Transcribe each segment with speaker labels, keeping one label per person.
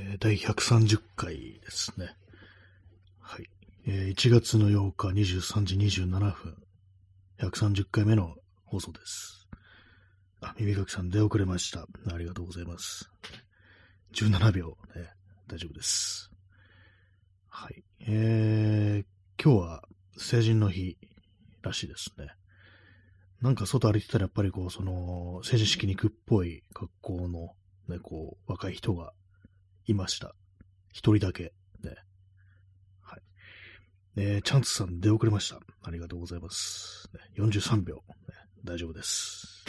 Speaker 1: えー、第130回ですね。はい。えー、1月の8日23時27分、130回目の放送です。あ、耳かきさん出遅れました。ありがとうございます。17秒、ね、大丈夫です。はい。えー、今日は成人の日らしいですね。なんか外歩いてたらやっぱりこう、その、成人式に行くっぽい格好のね、こう、若い人がいました。一人だけ。ね。はい。えー、チャンツさん出遅れました。ありがとうございます。43秒、ね。大丈夫です。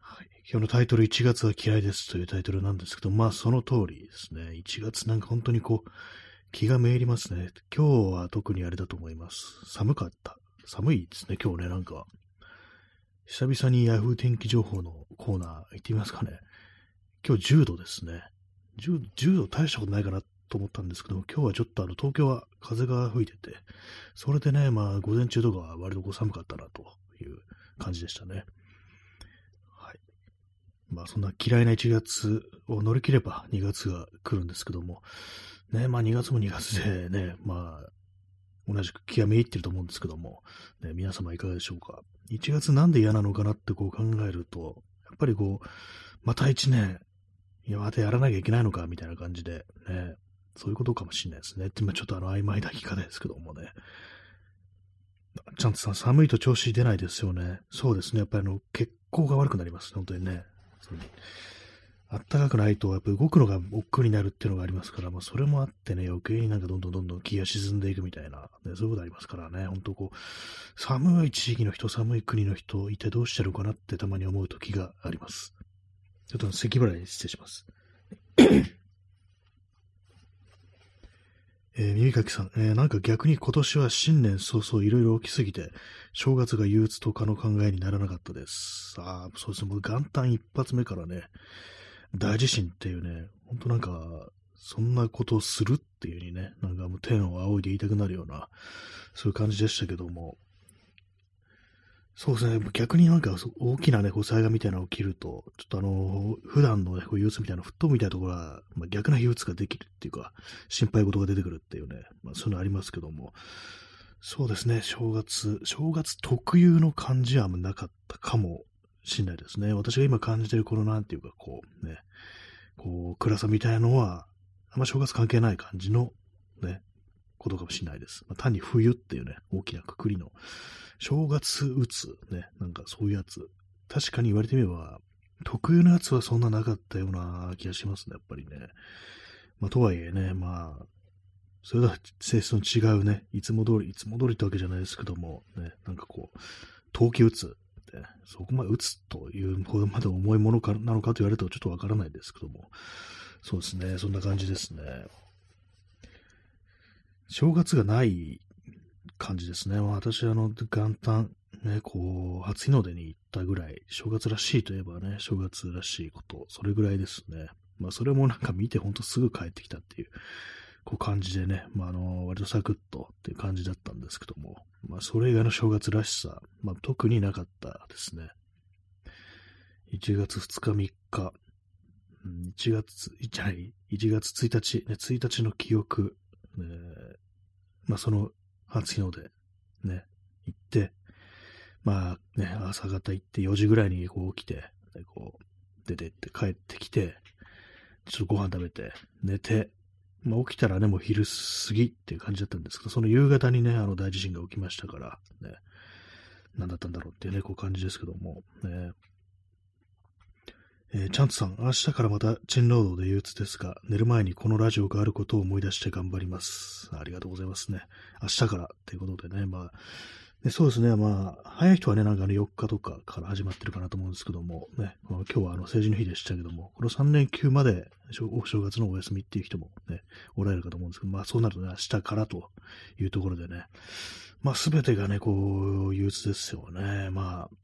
Speaker 1: はい。今日のタイトル1月は嫌いですというタイトルなんですけど、まあその通りですね。1月なんか本当にこう、気がめいりますね。今日は特にあれだと思います。寒かった。寒いですね、今日ね、なんか。久々に Yahoo 天気情報のコーナー行ってみますかね。今日10度ですね。10, 10度大したことないかなと思ったんですけど、今日はちょっとあの東京は風が吹いてて、それでね、まあ午前中とかは割とこう寒かったなという感じでしたね。はい。まあそんな嫌いな1月を乗り切れば2月が来るんですけども、ね、まあ2月も2月でね、まあ同じく気がめいってると思うんですけども、ね、皆様いかがでしょうか。1月なんで嫌なのかなってこう考えると、やっぱりこう、また1年、いや、またやらなきゃいけないのか、みたいな感じで、ね、そういうことかもしれないですね。ってちょっとあの曖昧な聞き方ですけどもね。ちゃんとさ、寒いと調子出ないですよね。そうですね。やっぱりあの、血行が悪くなります。本当にね。あったかくないと、やっぱ動くのが億劫になるっていうのがありますから、まあ、それもあってね、余計になんかどんどんどんどん気が沈んでいくみたいな、ね、そういうことありますからね、本当こう、寒い地域の人、寒い国の人、いてどうしてるかなってたまに思う時があります。ちょっと咳払い失礼します。えー、耳かきさん、えー、なんか逆に今年は新年早々いろいろ起きすぎて、正月が憂鬱とかの考えにならなかったです。ああ、そうですね、もう元旦一発目からね、大地震っていうね、ほんとなんか、そんなことをするっていうにね、なんかもう天を仰いで言いたくなるような、そういう感じでしたけども、そうですね。逆になんか大きなね、こう災害みたいなのが起きると、ちょっとあの、普段のね、こう憂鬱みたいな、吹っ飛ぶみたいなところは、まあ、逆な憂鬱ができるっていうか、心配事が出てくるっていうね、まあそういうのありますけども、そうですね、正月、正月特有の感じはなかったかもしれないですね。私が今感じてるこのなんていうか、こうね、こう、暗さみたいなのは、あんま正月関係ない感じのね、ことかもしれないです。まあ、単に冬っていうね、大きなくくりの正月打つ、ね、なんかそういうやつ。確かに言われてみれば、特有のやつはそんななかったような気がしますね、やっぱりね。まあ、とはいえね、まあ、それとは性質の違うね、いつも通り、いつも通りってわけじゃないですけども、ね、なんかこう、陶器打つって、そこまで打つというほどまで重いものかなのかと言われるとちょっとわからないですけども、そうですね、そんな感じですね。正月がない感じですね。私、あの、元旦、ね、こう、初日の出に行ったぐらい、正月らしいといえばね、正月らしいこと、それぐらいですね。まあ、それもなんか見てほんとすぐ帰ってきたっていう、こう感じでね、まあ、あの、割とサクッとっていう感じだったんですけども、まあ、それ以外の正月らしさ、まあ、特になかったですね。1月2日3日、1月、じゃない、1月1日、ね、1日の記憶、ね、まあ、その初日の出、ね、行って、まあね、朝方行って4時ぐらいにこう起きて、こう、出てって帰ってきて、ちょっとご飯食べて、寝て、まあ起きたらね、もう昼過ぎっていう感じだったんですけど、その夕方にね、あの大地震が起きましたから、ね、何だったんだろうっていうね、こう感じですけども、ね、えー、チャンツさん、明日からまた賃労働で憂鬱ですが、寝る前にこのラジオがあることを思い出して頑張ります。ありがとうございますね。明日からということでね、まあ、ね、そうですね、まあ、早い人はね、なんかあの4日とかから始まってるかなと思うんですけども、ね、まあ今日はあの成人の日でしたけども、この3連休までお正月のお休みっていう人もね、おられるかと思うんですけど、まあそうなるとね、明日からというところでね、まあすべてがね、こう、憂鬱ですよね。まあ、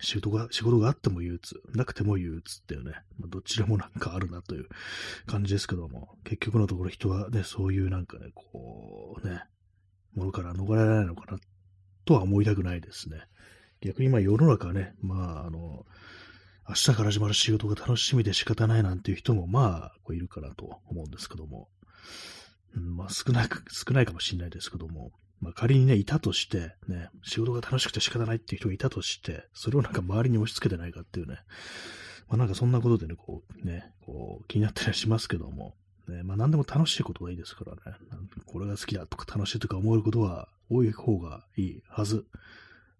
Speaker 1: 仕事が、仕事があっても憂鬱、なくても憂鬱っていうね、まあ、どちらもなんかあるなという感じですけども、結局のところ人はね、そういうなんかね、こうね、ものから逃れられないのかなとは思いたくないですね。逆にまあ世の中はね、まああの、明日から始まる仕事が楽しみで仕方ないなんていう人も、まあ、いるかなと思うんですけども、うん、まあ、少なく、少ないかもしれないですけども、まあ、仮にね、いたとして、ね、仕事が楽しくて仕方ないっていう人がいたとして、それをなんか周りに押し付けてないかっていうね、まあ、なんかそんなことでね、こう、ね、こう、気になったりはしますけども、ね、まあ何でも楽しいことがいいですからね、これが好きだとか楽しいとか思うことは多い方がいいはず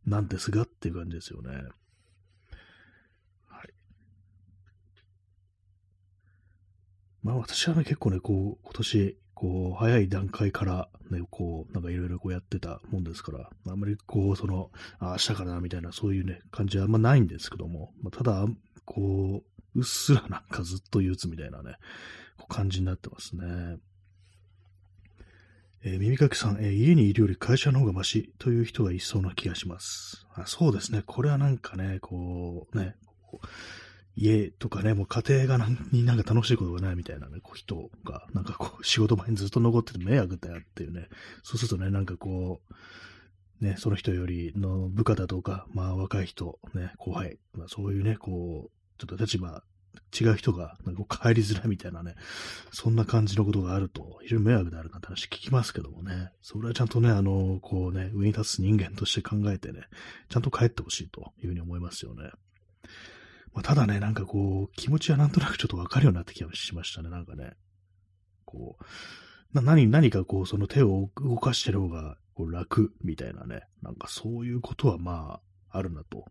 Speaker 1: なんですがっていう感じですよね。はい。まあ私はね、結構ね、こう、今年、こう、早い段階からね、こう、なんかいろいろこうやってたもんですから、あんまりこう、その、あ、明日からな、みたいな、そういうね、感じはあんまないんですけども、まあ、ただ、こう、うっすらなんかずっと憂鬱みたいなね、感じになってますね。えー、耳かきさん、えー、家にいるより会社の方がマシという人がいそうな気がします。あそうですね。これはなんかね、こう、ね、こう家とかね、もう家庭が何になんか楽しいことがないみたいなね、こう人が、なんかこう、仕事場にずっと残ってて迷惑だよっていうね、そうするとね、なんかこう、ね、その人よりの部下だとか、まあ若い人、ね、後輩、まあそういうね、こう、ちょっと立場違う人がなんか帰りづらいみたいなね、そんな感じのことがあると、非常に迷惑であるなんて話聞きますけどもね、それはちゃんとね、あの、こうね、上に立つ人間として考えてね、ちゃんと帰ってほしいというふうに思いますよね。まあ、ただね、なんかこう、気持ちはなんとなくちょっとわかるようになってきしましたね、なんかね。こう、な何、何かこう、その手を動かしてる方がこう楽みたいなね、なんかそういうことはまあ、あるなと。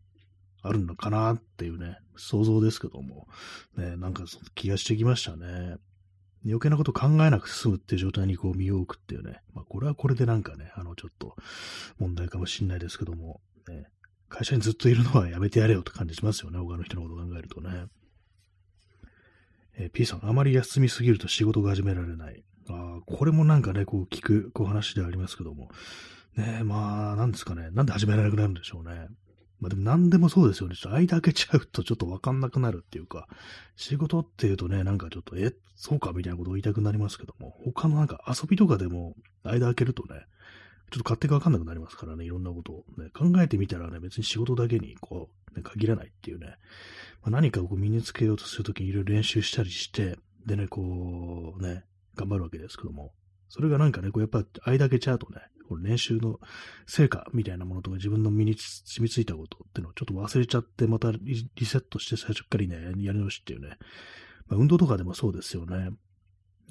Speaker 1: あるのかなっていうね、想像ですけども、ね、なんか気がしてきましたね。余計なこと考えなく済むっていう状態にこう身を置くっていうね、まあこれはこれでなんかね、あのちょっと問題かもしんないですけども、ね、会社にずっといるのはやめてやれよって感じしますよね、他の人のことを考えるとね。えー、P さん、あまり休みすぎると仕事が始められない。ああこれもなんかね、こう聞く、こう話でありますけども。ねまあ、なんですかね。なんで始められなくなるんでしょうね。まあでも何でもそうですよね。ちょっと間開けちゃうとちょっとわかんなくなるっていうか、仕事っていうとね、なんかちょっと、え、そうかみたいなことを言いたくなりますけども、他のなんか遊びとかでも間開けるとね、ちょっと勝手がわかんなくなりますからね、いろんなことを、ね。考えてみたらね、別に仕事だけにこう、ね、限らないっていうね、まあ、何かを身につけようとするときにいろいろ練習したりして、でね、こう、ね、頑張るわけですけども、それがなんかね、こうやっぱ間開けちゃうとね、この練習の成果みたいなものとか自分の身に染みついたことっていうのをちょっと忘れちゃって、またリセットして最初っからね、やり直しっていうね。まあ、運動とかでもそうですよね。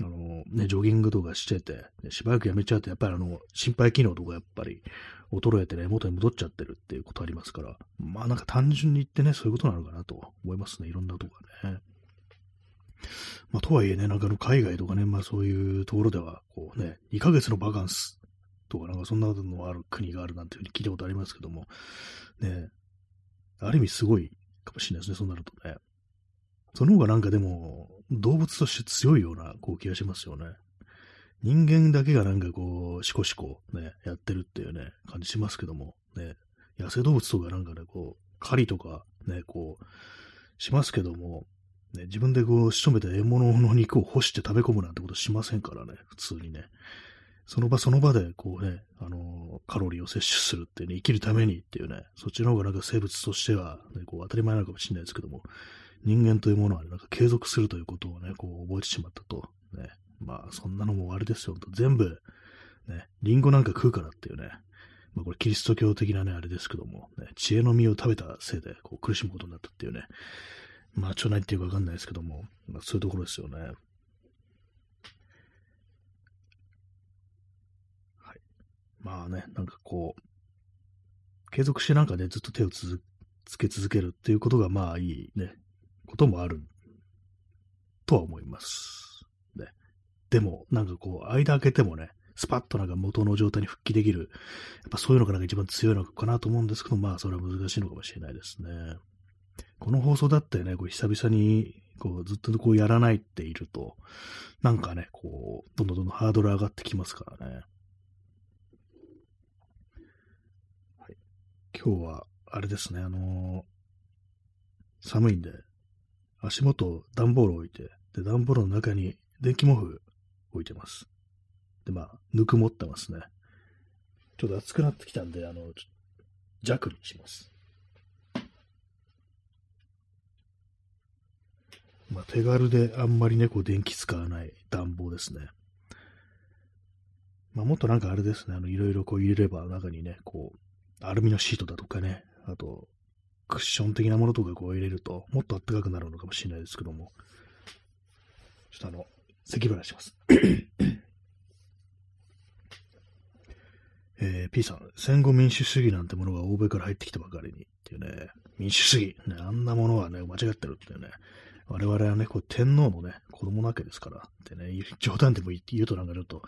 Speaker 1: あの、ね、ジョギングとかしてて、ね、しばらくやめちゃうと、やっぱりあの、心肺機能とかやっぱり衰えてね、元に戻っちゃってるっていうことありますから、まあなんか単純に言ってね、そういうことなのかなと思いますね。いろんなとこがね。まあ、とはいえね、なんかの海外とかね、まあそういうところでは、こうね、2ヶ月のバカンスとかなんかそんなのある国があるなんていうふうに聞いたことありますけども、ね、ある意味すごいかもしれないですね、そうなるとね。その方がなんかでも、動物として強いようなこう気がしますよね。人間だけがなんかこう、しこしこね、やってるっていうね、感じしますけども、ね、野生動物とかなんかね、こう、狩りとかね、こう、しますけども、ね、自分でこう仕留めた獲物の肉を干して食べ込むなんてことしませんからね、普通にね。その場その場でこうね、あのカロリーを摂取するってね、生きるためにっていうね、そっちの方がなんか生物としては、ね、こう当たり前なのかもしれないですけども、人間というものは、ね、なんか継続するということをね、こう覚えてしまったと。ね、まあそんなのもあれですよ、全部、ね、リンゴなんか食うからっていうね、まあこれキリスト教的なね、あれですけども、ね、知恵の実を食べたせいでこう苦しむことになったっていうね、まあ、ちょないっていうかわかんないですけども、まあ、そういうところですよね。はい。まあね、なんかこう、継続してなんかね、ずっと手をつけ続けるっていうことが、まあいいね、こともあるとは思います。ね。でも、なんかこう、間開けてもね、スパッとなんか元の状態に復帰できる、やっぱそういうのがなんか一番強いのかなと思うんですけど、まあそれは難しいのかもしれないですね。この放送だってね、こう久々にこうずっとこうやらないっていると、なんかね、こう、どんどんどんどんハードル上がってきますからね。今日は、あれですね、あのー、寒いんで、足元段ボールを置いて、で、段ボールの中に電気毛布置いてます。で、まあ、ぬくもってますね。ちょっと暑くなってきたんで、あの、弱にします。まあ、手軽であんまりね、こう電気使わない暖房ですね。まあ、もっとなんかあれですね、あの、いろいろこう入れれば中にね、こう、アルミのシートだとかね、あと、クッション的なものとかこう入れると、もっと暖かくなるのかもしれないですけども、ちょっとあの、咳払いします。えー、P さん、戦後民主主義なんてものが欧米から入ってきたばかりにっていうね、民主主義、ね、あんなものはね、間違ってるっていうね、我々はね、こう天皇のね、子供なわけですから、ってね、冗談でも言うとなんかちょっと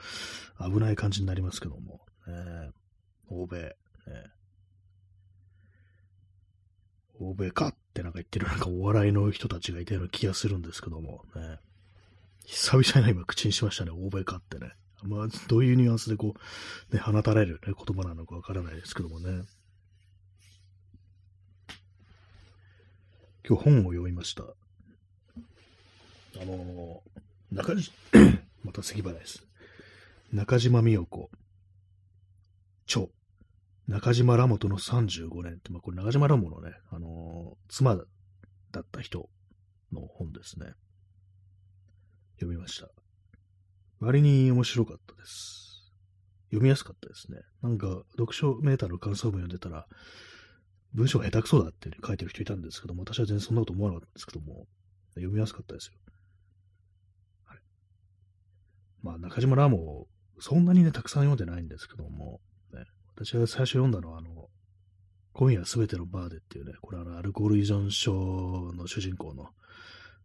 Speaker 1: 危ない感じになりますけども、ね、欧米、ね、欧米かってなんか言ってるなんかお笑いの人たちがいたような気がするんですけども、ね、久々に今口にしましたね、欧米かってね。まあ、どういうニュアンスでこう、ね、放たれる、ね、言葉なのかわからないですけどもね。今日本を読みました。あのー、中島、また咳払いです。中島美代子、著、中島ラモとの35年って、まあ、これ中島ラモのね、あのー、妻だった人の本ですね。読みました。割に面白かったです。読みやすかったですね。なんか、読書メーターの感想文読んでたら、文章が下手くそだって書いてる人いたんですけども、私は全然そんなこと思わなかったんですけども、読みやすかったですよ。はい。まあ、中島ラモ、そんなにね、たくさん読んでないんですけども、私が最初読んだのは、あの、今夜すべてのバーでっていうね、これあの、アルコール依存症の主人公の、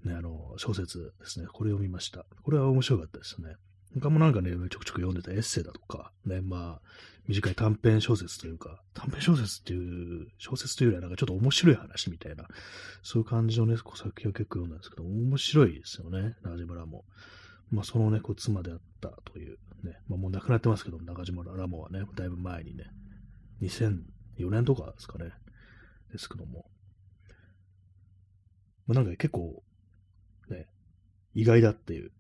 Speaker 1: ね、あの、小説ですね。これを見ました。これは面白かったですね。他もなんかね、ちょくちょく読んでたエッセイだとか、ね、まあ、短い短編小説というか、短編小説っていう、小説というよりはなんかちょっと面白い話みたいな、そういう感じのね、作品を結構読んだんですけど、面白いですよね、中島らも。まあ、そのね、こう妻であったという、ね、まあ、もう亡くなってますけど、中島ラモはね、だいぶ前にね、2004年とかですかね、ですけども。まあ、なんか結構、ね、意外だっていう、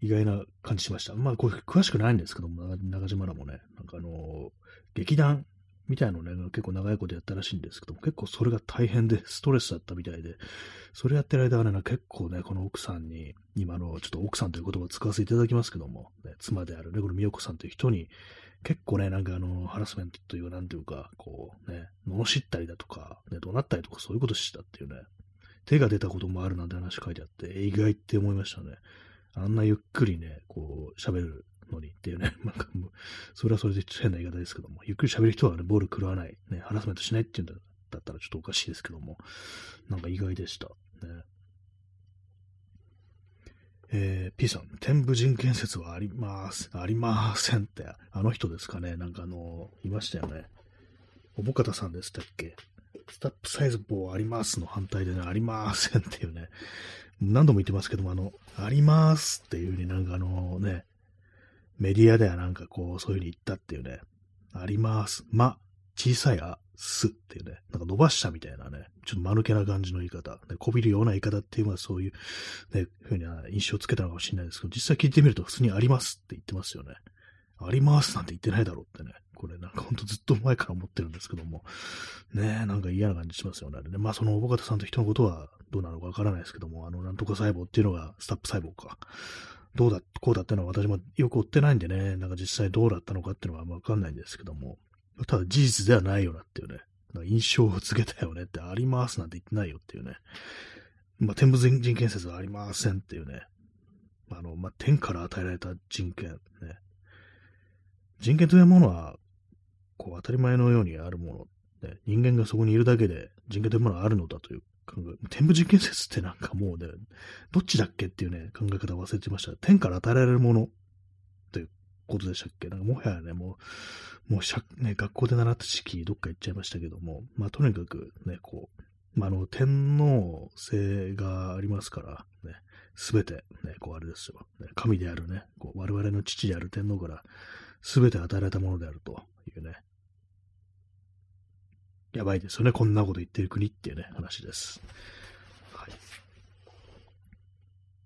Speaker 1: 意外な感じしました。まあ、これ詳しくないんですけども、中島らもね、なんかあのー、劇団みたいなのね、結構長いことやったらしいんですけども、結構それが大変で、ストレスだったみたいで、それやってる間はね、結構ね、この奥さんに、今の、ちょっと奥さんという言葉を使わせていただきますけども、ね、妻であるね、この美代子さんという人に、結構ね、なんかあの、ハラスメントというか、なんていうか、こうね、罵ったりだとか、ね、怒鳴ったりとか、そういうことしたっていうね、手が出たこともあるなんて話書いてあって、意外って思いましたね。あんなゆっくりね、こう、喋るのにっていうね、なんかもう、それはそれで変な言い方ですけども、ゆっくり喋る人はね、ボール食わない、ね、ハラスメントしないっていうんだったらちょっとおかしいですけども、なんか意外でした。ね。えー、P さん、天部人建設はあります、ありませんって、あの人ですかね、なんかあの、いましたよね。おぼかたさんでしたっけ。スタップサイズ棒ありますの反対でね、ありませんっていうね、何度も言ってますけども、あの、ありますっていうふうになんかあのね、メディアではなんかこう、そういうふうに言ったっていうね、あります。ま、小さいあ、すっていうね、なんか伸ばしたみたいなね、ちょっと間抜けな感じの言い方、ね、こびるような言い方っていうのはそういう、ね、ふうに印象をつけたのかもしれないですけど、実際聞いてみると普通にありますって言ってますよね。ありますなんて言ってないだろうってね。これなんかほんとずっと前から思ってるんですけども。ねえ、なんか嫌な感じしますよね。ねまあその大方さんと人のことはどうなのかわからないですけども、あの、なんとか細胞っていうのがスタップ細胞か。どうだ、こうだってのは私もよく追ってないんでね、なんか実際どうだったのかっていうのはわかんないんですけども、ただ事実ではないよなっていうね、印象をつけたよねってありますなんて言ってないよっていうね、まあ、天部人建設はありませんっていうね、あの、まあ、天から与えられた人権、ね。人権というものは、こう、当たり前のようにあるもの、ね、人間がそこにいるだけで人権というものはあるのだという考え、天部人建設ってなんかもうね、どっちだっけっていうね、考え方忘れてました。天から与えられるものということでしたっけ？なんかもはやね、もう、もうね、学校で習った知識どっか行っちゃいましたけども、まあとにかくね、こう、まあ、あの、天皇制がありますから、ね、すべて、ね、こうあれですよ、ね、神であるね、こう我々の父である天皇から、すべて与えられたものであるというね、やばいですよね。こんなこと言ってる国っていうね、話です。はい。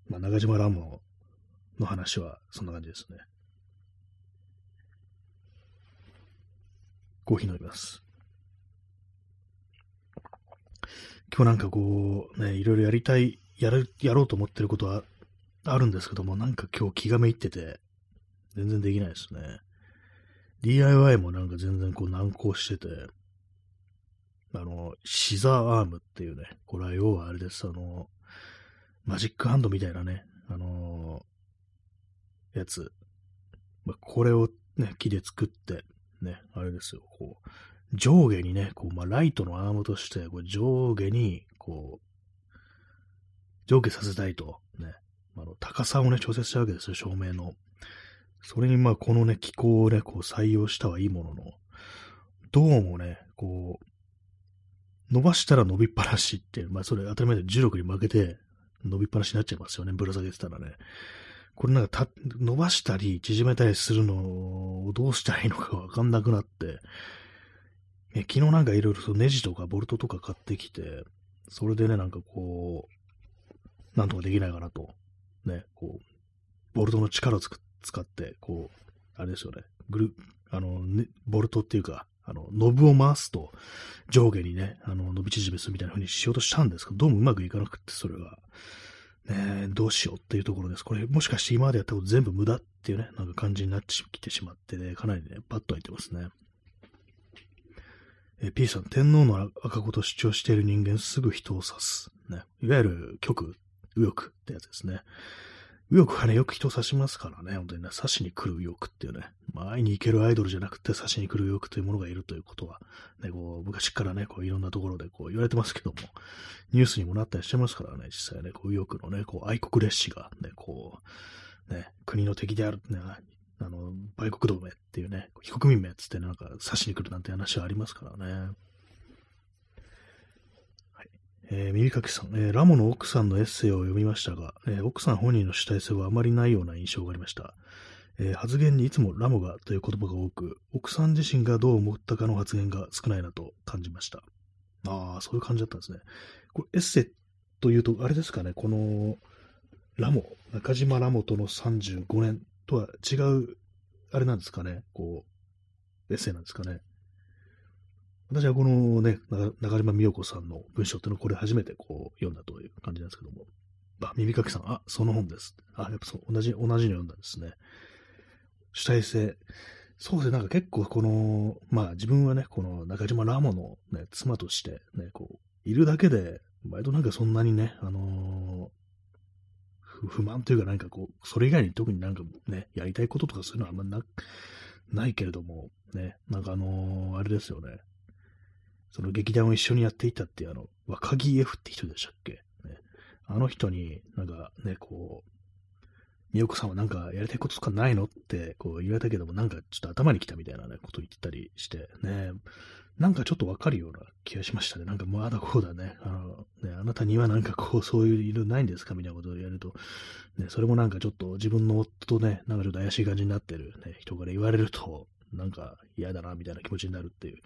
Speaker 1: まあ、中島ラモの話はそんな感じですね。コーヒー飲みます。今日なんかこう、ね、いろいろやりたい、やる、やろうと思ってることはあるんですけども、なんか今日気がめいってて、全然できないですね。DIY もなんか全然こう難航してて、あの、シザーアームっていうね、これは要はあれです、あの、マジックハンドみたいなね、あのー、やつ。まあ、これをね、木で作って、ね、あれですよ、こう、上下にね、こう、まあ、ライトのアームとして、こう上下に、こう、上下させたいと、ね、あの、高さをね、調節したわけですよ、照明の。それに、まあ、このね、機構をね、こう、採用したはいいものの、どうもね、こう、伸ばしたら伸びっぱなしって、まあ、それ当たり前で重力に負けて伸びっぱなしになっちゃいますよね、ぶら下げてたらね。これなんかた、伸ばしたり縮めたりするのをどうしたらいいのかわかんなくなって、え昨日なんかいろいろネジとかボルトとか買ってきて、それでね、なんかこう、なんとかできないかなと。ね、こう、ボルトの力を使って、こう、あれですよね、ぐる、あの、ね、ボルトっていうか、あの、ノブを回すと、上下にね、あの、伸び縮めするみたいな風にしようとしたんですけど、どうもうまくいかなくって、それが。ねどうしようっていうところです。これ、もしかして今までやったこと全部無駄っていうね、なんか感じになってきてしまってね、かなりね、パッと開いてますね。え P さん、天皇の赤子と主張している人間、すぐ人を指す。ね。いわゆる極、右翼ってやつですね。右翼はね、よく人を指しますからね、本当にね、刺しに来る右翼っていうね、前に行けるアイドルじゃなくて刺しに来る右翼というものがいるということは、ね、こう、昔からね、こう、いろんなところでこう言われてますけども、ニュースにもなったりしてますからね、実際ね、こう、右翼のね、こう、愛国列士が、ね、こう、ね、国の敵である、ね、あの、売国同盟っていうね、非国民名っつってなんか刺しに来るなんて話はありますからね。えー、耳かきさん、えー、ラモの奥さんのエッセイを読みましたが、えー、奥さん本人の主体性はあまりないような印象がありました。え、発言にいつもラモがという言葉が多く、奥さん自身がどう思ったかの発言が少ないなと感じました。ああ、そういう感じだったんですね。これエッセイというと、あれですかね、この、ラモ、中島ラモとの35年とは違う、あれなんですかね、こう、エッセイなんですかね。私はこのね、中島美代子さんの文章っていうのをこれ初めてこう読んだという感じなんですけども。あ、耳かきさん、あ、その本です。あ、やっぱそう、同じ、同じの読んだんですね。主体性。そうですね、なんか結構この、まあ自分はね、この中島ラモのね、妻としてね、こう、いるだけで、割となんかそんなにね、あのー、不満というかなんかこう、それ以外に特になんかね、やりたいこととかそういうのはあんまな、ないけれども、ね、なんかあのー、あれですよね。その劇団を一緒にやっていたっていう、あの、若木 F って人でしたっけ、ね、あの人に、なんかね、こう、みよこさんはなんかやりたいこととかないのってこう言われたけども、なんかちょっと頭に来たみたいなね、こと言ってたりして、ね、なんかちょっとわかるような気がしましたね。なんかまだこうだね。あの、ね、あなたにはなんかこう、そういう色ないんですかみたいなことを言われると、ね、それもなんかちょっと自分の夫とね、なんかちょっと怪しい感じになってる、ね、人から言われると、なんか嫌だな、みたいな気持ちになるっていう。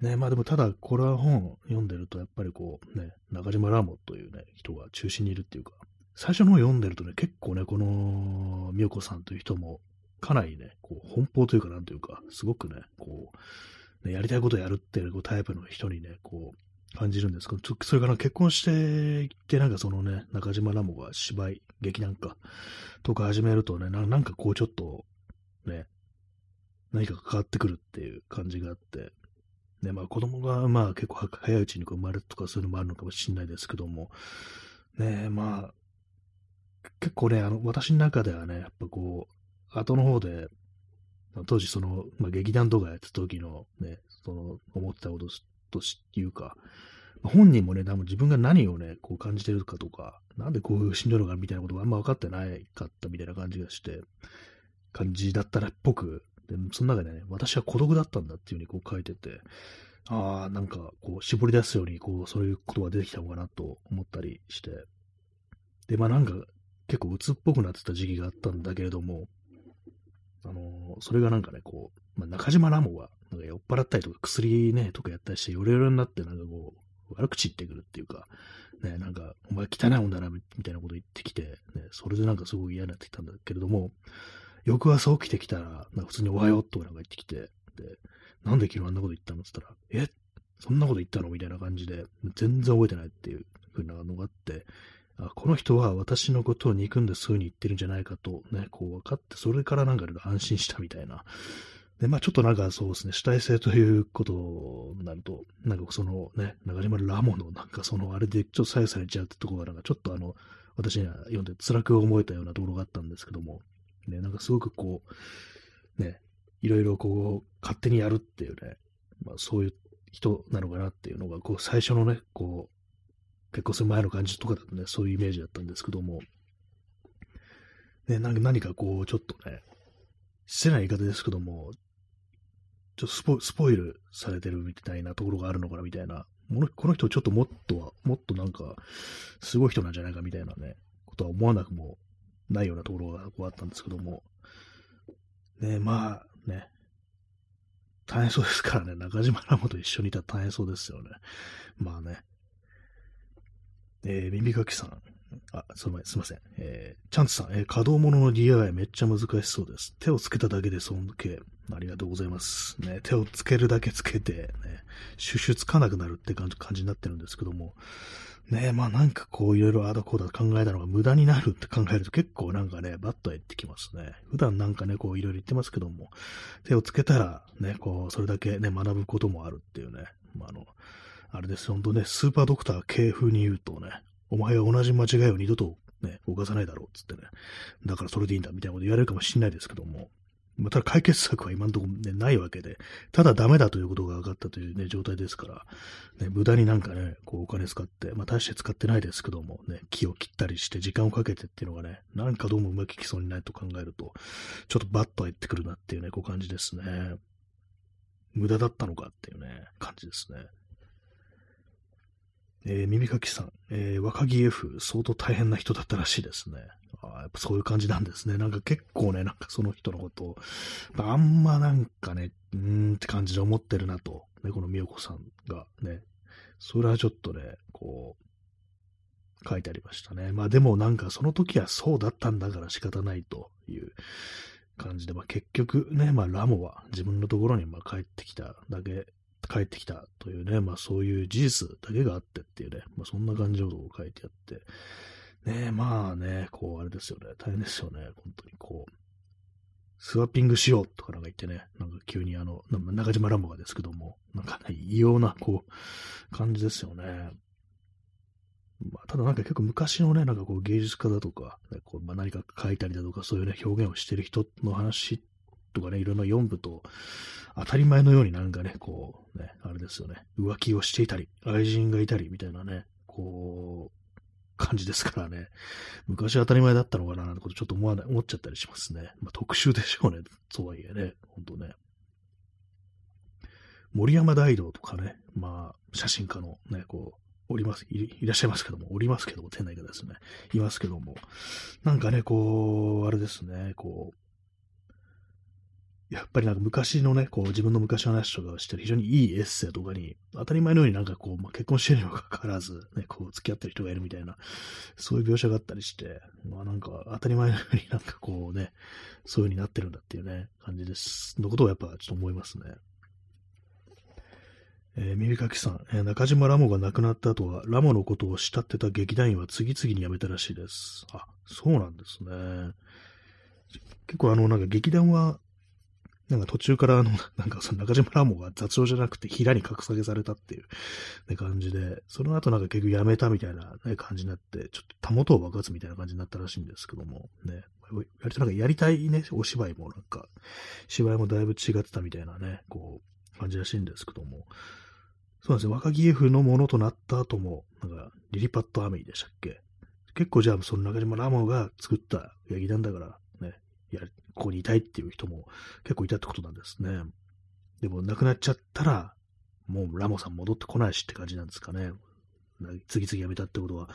Speaker 1: ね、まあでもただ、これは本読んでると、やっぱりこう、ね、中島ラーモというね、人が中心にいるっていうか、最初の本読んでるとね、結構ね、この、みよこさんという人も、かなりね、こう、奔放というか、なんというか、すごくね、こう、ね、やりたいことをやるっていうタイプの人にね、こう、感じるんです。けど、それから結婚していって、なんかそのね、中島ラモが芝居、劇団か、とか始めるとね、なんかこうちょっと、ね、何か関わってくるっていう感じがあって、ね、まあ子供がまあ結構早いうちに生まれるとかそういうのもあるのかもしれないですけども、ね、まあ、結構ね、あの、私の中ではね、やっぱこう、後の方で、当時その、まあ、劇団とかやった時のね、その、思ってたことというか、本人もね、多分自分が何をね、こう感じてるかとか、なんでこういうしんどいのかみたいなことがあんま分かってないかったみたいな感じがして、感じだったらっぽく、で、その中でね、私は孤独だったんだっていうふうにこう書いてて、ああ、なんかこう絞り出すように、こう、そういうことが出てきたのかなと思ったりして、で、まあなんか結構鬱っぽくなってた時期があったんだけれども、あのー、それがなんかね、こう、まあ、中島ラモが、なんか酔っ払ったりとか薬ね、とかやったりして、ヨレヨレになって、なんかこう、悪口言ってくるっていうか、ね、なんか、お前汚いもんだな、みたいなこと言ってきて、ね、それでなんかすごく嫌になってきたんだけれども、翌朝起きてきたら、なんか普通におはようとかなんか言ってきて、で、なんで昨日あんなこと言ったのって言ったら、え？そんなこと言ったのみたいな感じで、全然覚えてないっていう風なのがあって、あこの人は私のことを憎んでそういう風に言ってるんじゃないかとね、こう分かって、それからなんか安心したみたいな。で、まあちょっとなんかそうですね、主体性ということになると、なんかそのね、中島ラモのなんかそのあれでちょっと左右されちゃうってところがなんかちょっとあの、私には読んで辛く思えたようなところがあったんですけども、ね、なんかすごくこう、ね、いろいろこう、勝手にやるっていうね、まあそういう人なのかなっていうのが、こう最初のね、こう、結婚する前の感じとかだとね、そういうイメージだったんですけども、ね、なんか何かこう、ちょっとね、失礼な言い方ですけども、ちょっとスポスポイルされてるみたいなところがあるのかなみたいな、この人ちょっともっとは、もっとなんか、すごい人なんじゃないかみたいなね、ことは思わなくもないようなところがこうあったんですけども、ね、まあね、大変そうですからね、中島ラモと一緒にいたら大変そうですよね。まあね。えー、耳かきさん。あ、すみません。えー、チャンツさん、えー、稼働物の DIY めっちゃ難しそうです。手をつけただけで尊敬。ありがとうございます。ね、手をつけるだけつけて、ね、シュシュつかなくなるって感じになってるんですけども、ねまあなんかこういろいろあだこうだ考えたのが無駄になるって考えると結構なんかね、バッと減ってきますね。普段なんかね、こういろいろ言ってますけども、手をつけたらね、こう、それだけね、学ぶこともあるっていうね、まああの、あれです、本当ね、スーパードクター系風に言うとね、お前は同じ間違いを二度とね、犯さないだろうっつってね、だからそれでいいんだみたいなこと言われるかもしれないですけども、ま、ただ解決策は今のところ、ね、ないわけで、ただダメだということが分かったという、ね、状態ですから、ね、無駄になんかね、こうお金使って、まあ大して使ってないですけども、ね、木を切ったりして時間をかけてっていうのがね、なんかどうもうまくいきそうにないと考えると、ちょっとバッと入ってくるなっていうね、こう感じですね。無駄だったのかっていうね、感じですね。えー、耳かきさん、えー、若木 F、相当大変な人だったらしいですね。あやっぱそういう感じなんですね。なんか結構ね、なんかその人のことを、あんまなんかね、うーんって感じで思ってるなと、ね、この美代子さんがね、それはちょっとね、こう、書いてありましたね。まあでもなんかその時はそうだったんだから仕方ないという感じで、まあ結局ね、まあラモは自分のところにまあ帰ってきただけ、帰ってきたというね、まあそういう事実だけがあってっていうね、まあそんな感じのことを書いてあって、ねえ、まあね、こう、あれですよね。大変ですよね。本当にこう、スワッピングしようとかなんか言ってね、なんか急にあの、中島ランボがですけども、なんかね、異様な、こう、感じですよね。まあ、ただなんか結構昔のね、なんかこう芸術家だとか、ね、こうまあ、何か書いたりだとか、そういうね、表現をしてる人の話とかね、いろんな読むと、当たり前のようになんかね、こう、ね、あれですよね、浮気をしていたり、愛人がいたりみたいなね、こう、感じですからね。昔は当たり前だったのかななんてことちょっと思わない、思っちゃったりしますね。まあ、特集でしょうね。とはいえね。ほんとね。森山大道とかね、まあ、写真家のね、こう、おりますい、いらっしゃいますけども、おりますけども、店内がですね、いますけども、なんかね、こう、あれですね、こう、やっぱりなんか昔のね、こう自分の昔の話とかをしてる非常にいいエッセイとかに、当たり前のようになんかこう、まあ、結婚してるにもかかわらず、ね、こう付き合ってる人がいるみたいな、そういう描写があったりして、まあなんか当たり前のようになんかこうね、そういう風になってるんだっていうね、感じです。のことをやっぱちょっと思いますね。えー、耳かきさん、えー、中島ラモが亡くなった後は、ラモのことを慕ってた劇団員は次々に辞めたらしいです。あ、そうなんですね。結構あの、なんか劇団はなんか途中からあの、なんかその中島ラモが雑用じゃなくて平に格下げされたっていう、ね、感じで、その後なんか結局やめたみたいな、ね、感じになって、ちょっとたもとを爆発みたいな感じになったらしいんですけども、ね、割となんかやりたいね、お芝居もなんか、芝居もだいぶ違ってたみたいなね、こう、感じらしいんですけども、そうなんですよ、若木 F のものとなった後も、なんか、リリパットアミーでしたっけ？結構じゃあ、その中島ラモが作った劇団だから、ね、や、ここにいたいっていう人も結構いたってことなんですね。でも亡くなっちゃったら、もうラモさん戻ってこないしって感じなんですかね。次々辞めたってことは。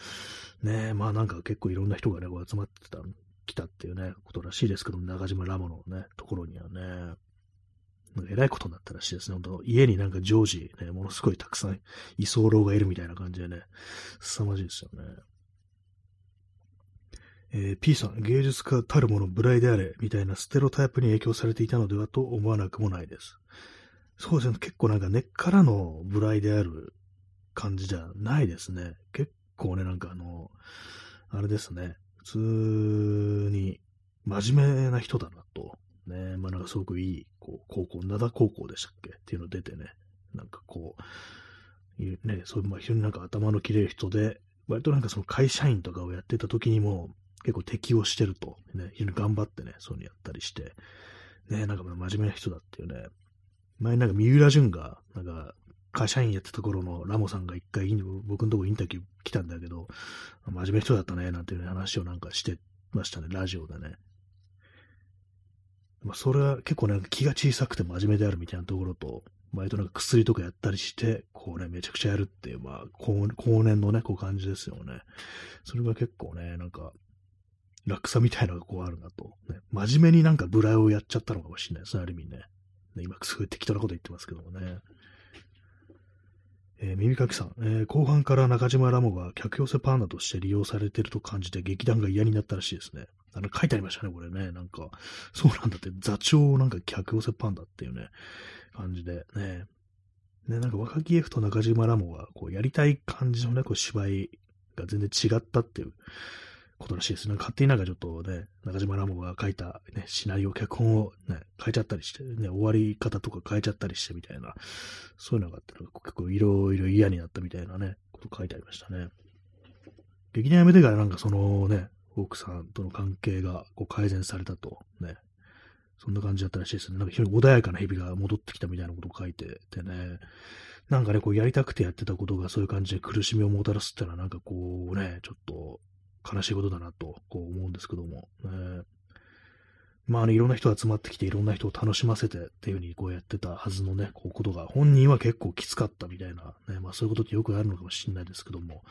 Speaker 1: ねまあなんか結構いろんな人がね、こう集まってた、来たっていうね、ことらしいですけど中島ラモのね、ところにはね。えらいことになったらしいですね。本当家になんか常時ね、ものすごいたくさん居候がいるみたいな感じでね、凄まじいですよね。えー、P さん、芸術家たるもの無頼であれ、みたいなステロタイプに影響されていたのではと思わなくもないです。そうですね、結構なんか根っからのブライである感じじゃないですね。結構ね、なんかあの、あれですね、普通に真面目な人だなと。ね、まあなんかすごくいい、こう、高校、灘高校でしたっけ？っていうの出てね、なんかこう、ね、そういう、まあ非常になんか頭の切れる人で、割となんかその会社員とかをやってた時にも結構適応してると、ね、非常に頑張ってね、そういうのやったりして、ね、なんか真面目な人だっていうね、前なんか三浦淳が、なんか会社員やってた頃のラモさんが一回僕のとこインタビュー来たんだけど、真面目な人だったね、なんていう、ね、話をなんかしてましたね、ラジオでね。まあ、それは結構なんか気が小さくて真面目であるみたいなところと、割となんか薬とかやったりして、こうね、めちゃくちゃやるっていう、まあ、後年のね、こう感じですよね。それが結構ね、なんか、落差みたいなのがこうあるなと。ね、真面目になんかブラをやっちゃったのかもしれないですね、ある意味ね。ね今、すごい適当なこと言ってますけどもね。えー、耳かきさん、えー、後半から中島ラモが客寄せパンダとして利用されてると感じて劇団が嫌になったらしいですね。あの、書いてありましたね、これね。なんか、そうなんだって、座長をなんか客寄せパンダっていうね、感じでね。ね、なんか若き F と中島ラモが、こう、やりたい感じのね、こう、芝居が全然違ったっていうことらしいですね。勝手になんかちょっとね、中島ラモが書いた、ね、シナリオ、脚本をね、変えちゃったりして、ね、終わり方とか変えちゃったりしてみたいな、そういうのがあって、結構いろいろ嫌になったみたいなね、こと書いてありましたね。劇団辞めてからなんかそのね、奥さんとの関係がこう改善されたと、ね、そんな感じだったらしいですね。なんか非常に穏やかな日々が戻ってきたみたいなことを書いててね、なんかね、こうやりたくてやってたことがそういう感じで苦しみをもたらすっていうのはなんかこうね、ちょっと悲しいことだなとこう思うんですけども、ね、まあね、いろんな人が集まってきていろんな人を楽しませてっていう風にこうやってたはずのね、こうことが本人は結構きつかったみたいな、ね、まあそういうことってよくあるのかもしれないですけども、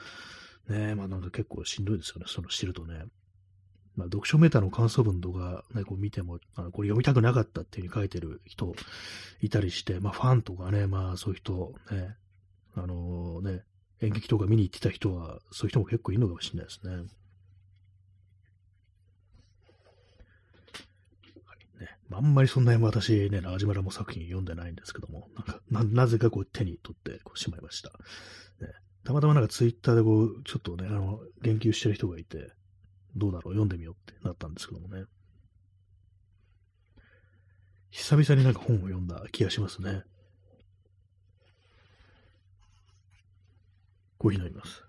Speaker 1: ね、まあなんか結構しんどいですよね、その知るとね。まあ、読書メーターの感想文とか、ね、こう見ても、あのこれ読みたくなかったっていう風に書いてる人いたりして、まあ、ファンとかね、まあ、そういう人、ね、あのー、ね、演劇とか見に行ってた人は、そういう人も結構いるのかもしれないですね。あんまりそんなに私ね、ラジマラも作品読んでないんですけども、なんかななぜかこう手に取ってこうしまいました、ね。たまたまなんかツイッターでこう、ちょっとね、あの、言及してる人がいて、どうだろう、読んでみようってなったんですけどもね。久々になんか本を読んだ気がしますね。コーヒー飲みます。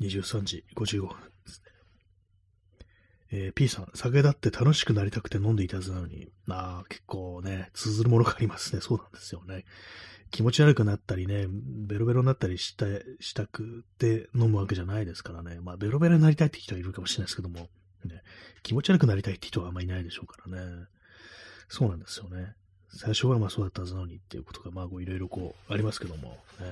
Speaker 1: 23時55分ですね。えー、P さん、酒だって楽しくなりたくて飲んでいたはずなのに、ああ、結構ね、通ずるものがありますね。そうなんですよね。気持ち悪くなったりね、ベロベロになったりした、したくて飲むわけじゃないですからね。まあ、ベロベロになりたいって人はいるかもしれないですけども、ね、気持ち悪くなりたいって人はあんまりいないでしょうからね。そうなんですよね。最初はまあそうだったはずなのにっていうことが、まあ、いろいろこう、ありますけども、ね。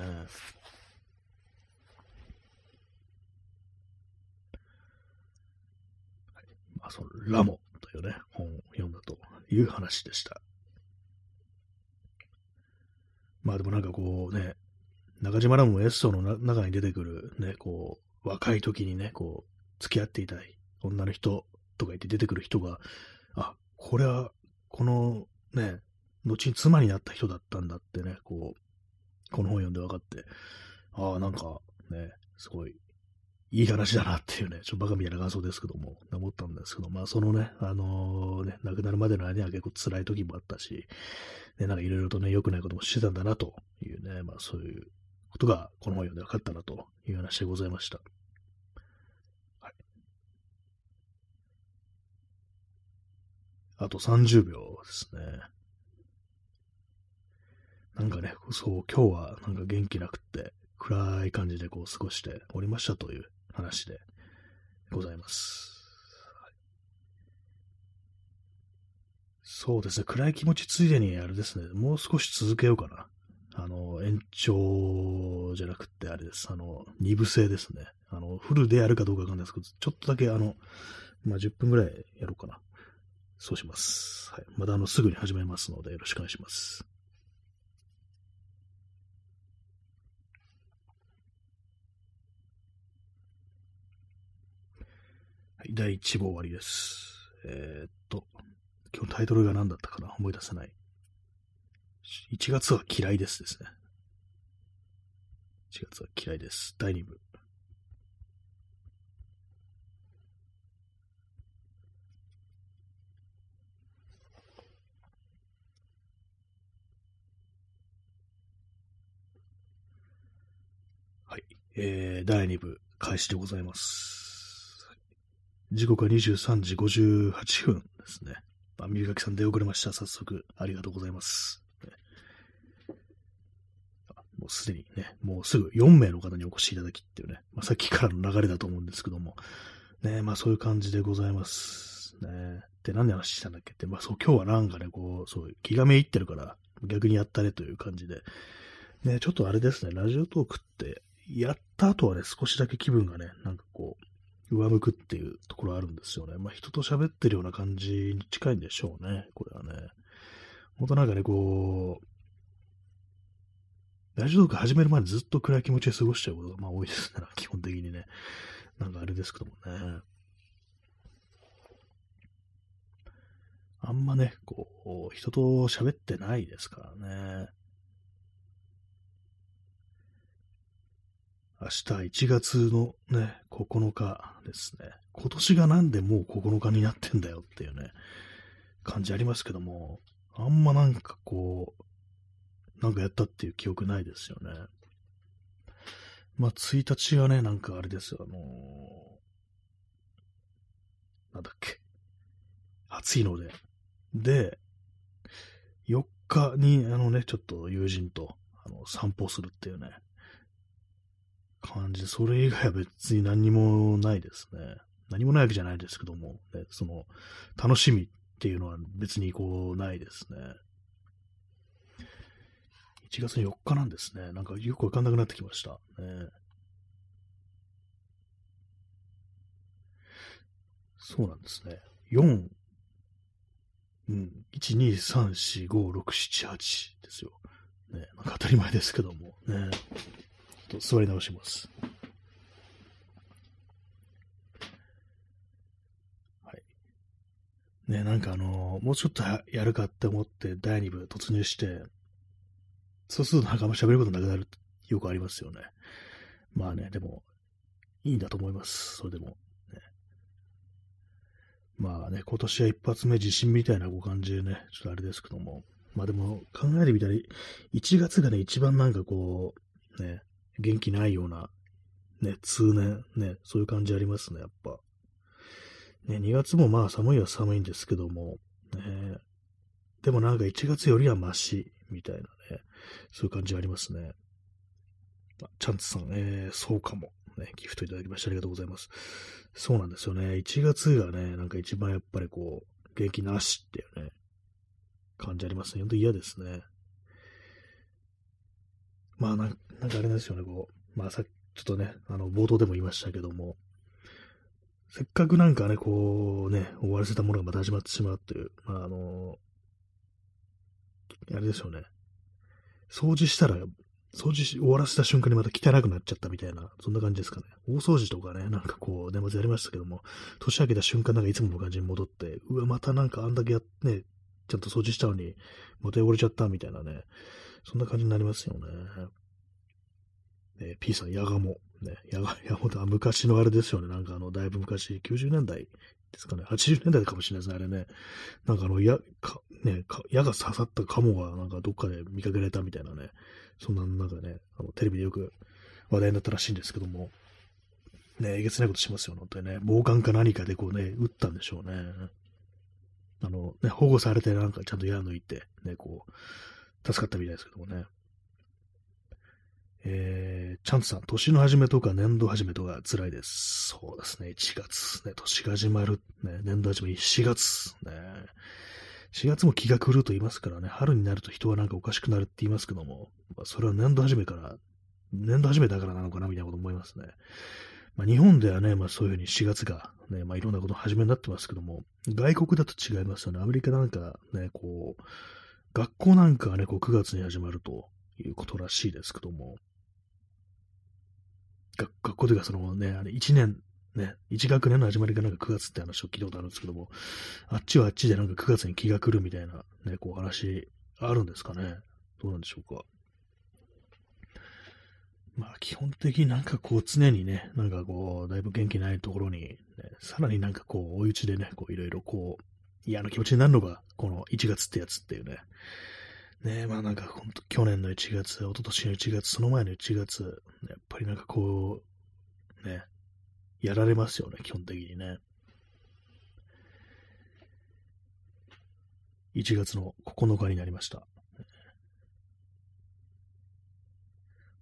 Speaker 1: まあ、その、ラモというね、本を読んだという話でした。まあでもなんかこうね、中島ラムもエッソの中に出てくるね、こう、若い時にね、こう、付き合っていたい女の人とか言って出てくる人が、あ、これは、このね、後に妻になった人だったんだってね、こう、この本読んで分かって、ああ、なんかね、すごいいい話だなっていうね、ちょっとバカみたいな感想ですけども、思ったんですけど、まあそのね、あのー、ね、亡くなるまでの間には結構辛い時もあったし、ね、なんかいろいろとね、良くないこともしてたんだなというね、まあそういうことがこの本読んで分かったなという話でございました。はい。あと30秒ですね。なんかね、そう、今日はなんか元気なくって、暗い感じでこう過ごしておりましたという話でございます。そうですね、暗い気持ちついでにあれですね、もう少し続けようかな。あの、延長じゃなくて、あれです。あの、二部制ですね。あの、フルでやるかどうかわかんないですけど、ちょっとだけあの、まあ、10分ぐらいやろうかな。そうします。はい。またあの、すぐに始めますので、よろしくお願いします。い、第1部終わりです。えー、っと、今日タイトルが何だったかな？思い出せない。1月は嫌いですですね。1月は嫌いです。第2部。はい。えー、第2部、開始でございます。時刻は23時58分ですね。あ、みゆかきさん出遅れました。早速、ありがとうございます。もうすでにね、もうすぐ4名の方にお越しいただきっていうね、まあ、さっきからの流れだと思うんですけども、ね、まあそういう感じでございます。ね。で、何で話したんだっけ？って、まあそう、今日はなんかね、こう、そう、気がめいってるから、逆にやったねという感じで、ね、ちょっとあれですね、ラジオトークって、やった後はね、少しだけ気分がね、なんかこう、上向くっていうところあるんですよね。まあ人と喋ってるような感じに近いんでしょうね、これはね。ほんとなんかね、こう、ラジオトーク始める前にずっと暗い気持ちで過ごしちゃうことがまあ多いですね、基本的にね。なんかあれですけどもね。あんまね、こう、人と喋ってないですからね。明日1月のね、9日ですね。今年がなんでもう9日になってんだよっていうね、感じありますけども、あんまなんかこう、なんかやったっていう記憶ないですよね。まあ、1日はね、なんかあれですよ、あのー、なんだっけ。暑いので。で、4日に、あのね、ちょっと友人と、あの、散歩するっていうね、感じで、それ以外は別に何もないですね。何もないわけじゃないですけども、ね、その、楽しみっていうのは別にこう、ないですね。1月4日なんですね。なんかよくわかんなくなってきました。ね、そうなんですね。4、うん、1、2、3、4、5、6、7、8ですよ。ね、なんか当たり前ですけども、ね。と座り直します。はい。ね、なんかあの、もうちょっとやるかって思って第2部突入して、そうするとなんかあんま喋ることなくなるよくありますよね。まあね、でも、いいんだと思います。それでも。まあね、今年は一発目地震みたいなご感じでね、ちょっとあれですけども。まあでも考えてみたら、1月がね、一番なんかこう、ね、元気ないような、ね、通年、ね、そういう感じありますね、やっぱ。ね、2月もまあ寒いは寒いんですけども、ね、でもなんか1月よりはマシ、みたいなね、そういう感じありますね。チャンツさん、えー、そうかも。ね、ギフトいただきましてありがとうございます。そうなんですよね。1月がね、なんか一番やっぱりこう、元気なしっていうね、感じありますね。ほんと嫌ですね。まあなんなんかあれですよね、こう、まあさちょっとね、あの、冒頭でも言いましたけども、せっかくなんかね、こうね、終わらせたものがまた始まってしまうっていう、まああの、あれですよね。掃除したら、掃除し終わらせた瞬間にまた汚くなっちゃったみたいな、そんな感じですかね。大掃除とかね、なんかこう、年末やりましたけども、年明けた瞬間なんかいつもの感じに戻って、うわ、またなんかあんだけやってね、ちゃんと掃除したのに、また汚れちゃったみたいなね、そんな感じになりますよね。え、P さん、ヤガモ。ね、ヤガ、ヤガモ昔のあれですよね。なんかあの、だいぶ昔、90年代ですかね。80年代かもしれないですね、あれね。なんかあの、や、か、ね、か矢が刺さったカモがなんかどっかで見かけられたみたいなね。そんな、なんかね、あの、テレビでよく話題になったらしいんですけども。ね、えげつないことしますよ、本当にね。防寒か何かでこうね、撃ったんでしょうね。あの、ね、保護されてなんかちゃんと矢抜いて、ね、こう、助かったみたいですけどもね。えー、チャンツさん、年の初めとか年度初めとか辛いです。そうですね、1月、ね、年が始まる、ね、年度始め4月、ね。4月も気が狂うと言いますからね、春になると人はなんかおかしくなるって言いますけども、まあ、それは年度初めから、年度初めだからなのかなみたいなこと思いますね。まあ、日本ではね、まあ、そういうふうに4月が、ね、まあ、いろんなこと始めになってますけども、外国だと違いますよね。アメリカなんかね、こう、学校なんかはね、こう9月に始まるということらしいですけども、学校というかそのね、あれ1年ね、1学年の始まりがなんか9月って話を聞いたことあるんですけども、あっちはあっちでなんか9月に気が来るみたいな、ね、こう話あるんですかね。どうなんでしょうか。まあ、基本的になんかこう、常にね、なんかこう、だいぶ元気ないところに、ね、さらになんかこう、追い打ちでね、こう、いろいろこう、嫌な気持ちになるのが、この1月ってやつっていうね。ねえまあなんかほんと、去年の1月、一昨年の1月、その前の1月、やっぱりなんかこう、ね、やられますよね、基本的にね。1月の9日になりました。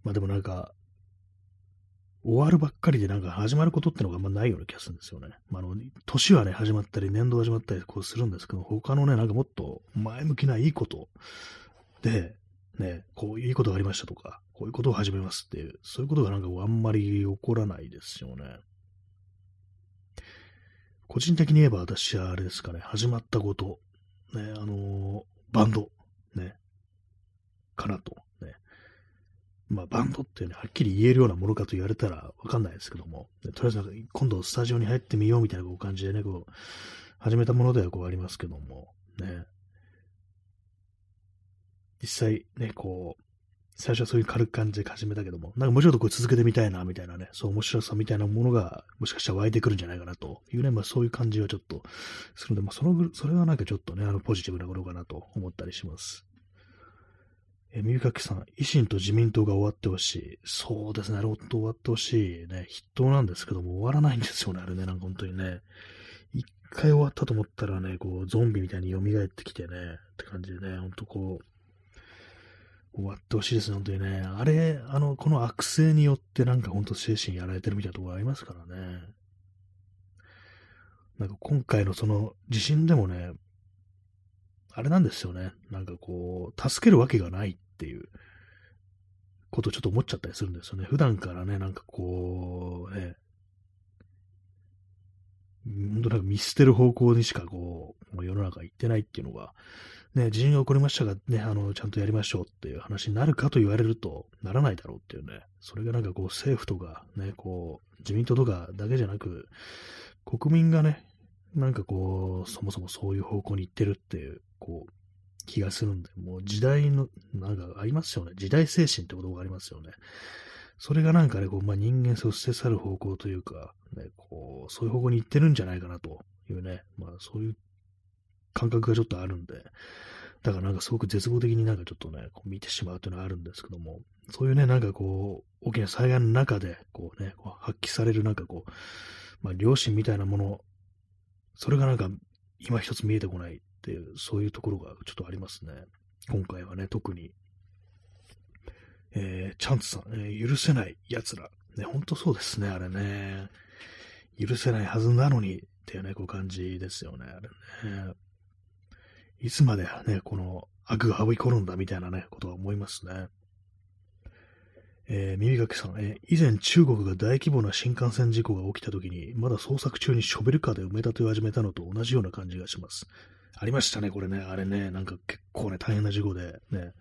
Speaker 1: まあでもなんか、終わるばっかりでなんか始まることってのがあんまないような気がするんですよね。まあ、あの、年はね、始まったり、年度始まったりこうするんですけど、他のね、なんかもっと前向きないいことで、ね、こういいことがありましたとか、こういうことを始めますっていう、そういうことがなんかあんまり起こらないですよね。個人的に言えば私はあれですかね、始まったこと、ね、あのー、バンド、ね、かなと。まあ、バンドっていうね、はっきり言えるようなものかと言われたらわかんないですけども、とりあえず今度スタジオに入ってみようみたいな感じでね、こう、始めたものではこうありますけども、ね。実際ね、こう、最初はそういう軽く感じで始めたけども、なんかもうちょっとこう続けてみたいな、みたいなね、そう面白さみたいなものが、もしかしたら湧いてくるんじゃないかなと。いうね、まあそういう感じはちょっとするので、まあその、それはなんかちょっとね、あのポジティブなことかなと思ったりします。え耳かきさん、維新と自民党が終わってほしい。そうですね、あれ終わってほしいね。筆頭なんですけども、終わらないんですよね、あれね、なんか本当にね。一回終わったと思ったらね、こう、ゾンビみたいに蘇ってきてね、って感じでね、ほんとこう、終わってほしいですね、本当にね。あれ、あの、この悪性によってなんかほんと精神やられてるみたいなところありますからね。なんか今回のその地震でもね、あれなんですよね。なんかこう、助けるわけがないっっていうことをちょっと思っちゃったりするんですよね。普段からね、なんかこう、ね、本当なんか見捨てる方向にしかこう、もう世の中行ってないっていうのが、ね、地震が起こりましたが、ね、あの、ちゃんとやりましょうっていう話になるかと言われると、ならないだろうっていうね、それがなんかこう、政府とか、ね、こう、自民党とかだけじゃなく、国民がね、なんかこう、そもそもそういう方向に行ってるっていう、こう、気がするんで、もう時代の、なんかありますよね。時代精神ってことがありますよね。それがなんかね、こう、まあ、人間性を捨て去る方向というか、ね、こう、そういう方向に行ってるんじゃないかなと。いうね、まあ、そういう感覚がちょっとあるんで、だからなんかすごく絶望的になんかちょっとね、こう見てしまうというのはあるんですけども、そういうね、なんかこう、大きな災害の中で、こうね、こう発揮されるなんかこう、まあ、良心みたいなもの。それがなんか今一つ見えてこない。っていう、そういうところがちょっとありますね。今回はね、特に。えー、チャンツさん、えー、許せない奴ら。ね、ほんとそうですね、あれね。許せないはずなのにっていうね、こう感じですよね、あれね。いつまでね、この悪がはびこるんだみたいなね、ことは思いますね。えー、耳かきさん、えー、以前中国が大規模な新幹線事故が起きた時に、まだ捜索中にショベルカーで埋め立てを始めたのと同じような感じがします。ありましたね、これね。あれね、なんか結構ね、大変な事故で、ね、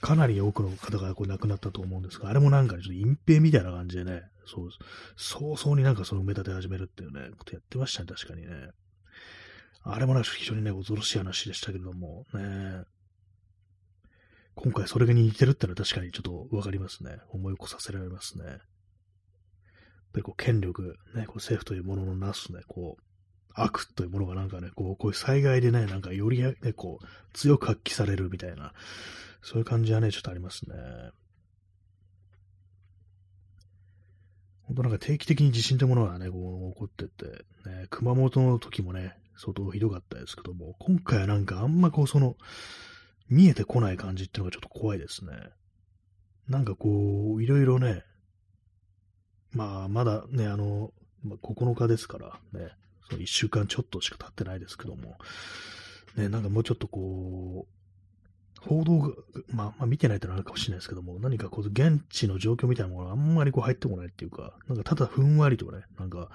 Speaker 1: かなり多くの方がこう亡くなったと思うんですが、あれもなんか、ちょっと隠蔽みたいな感じでね、そう、早々になんかその埋め立て始めるっていうね、ことやってましたね、確かにね。あれもなんか非常にね、恐ろしい話でしたけれども、ね、今回それが似てるってのは確かにちょっとわかりますね。思い起こさせられますね。やっぱりこう権力、ね、こう政府というもののなすね、こう、悪というものがなんかね、こう、こういう災害でね、なんかよりね、こう、強く発揮されるみたいな、そういう感じはね、ちょっとありますね。本当なんか定期的に地震というものがね、こう起こってて、ね、熊本の時もね、相当ひどかったですけども、今回はなんかあんまこうその、見えてこない感じっていうのがちょっと怖いですね。なんかこう、いろいろね、まあ、まだね、あの、9日ですからね、その1週間ちょっとしか経ってないですけども、ね、なんかもうちょっとこう、報道が、まあ、まあ、見てないってのはあるかもしれないですけども、何かこう、現地の状況みたいなものがあんまりこう入ってこないっていうか、なんかただふんわりとね、なんか、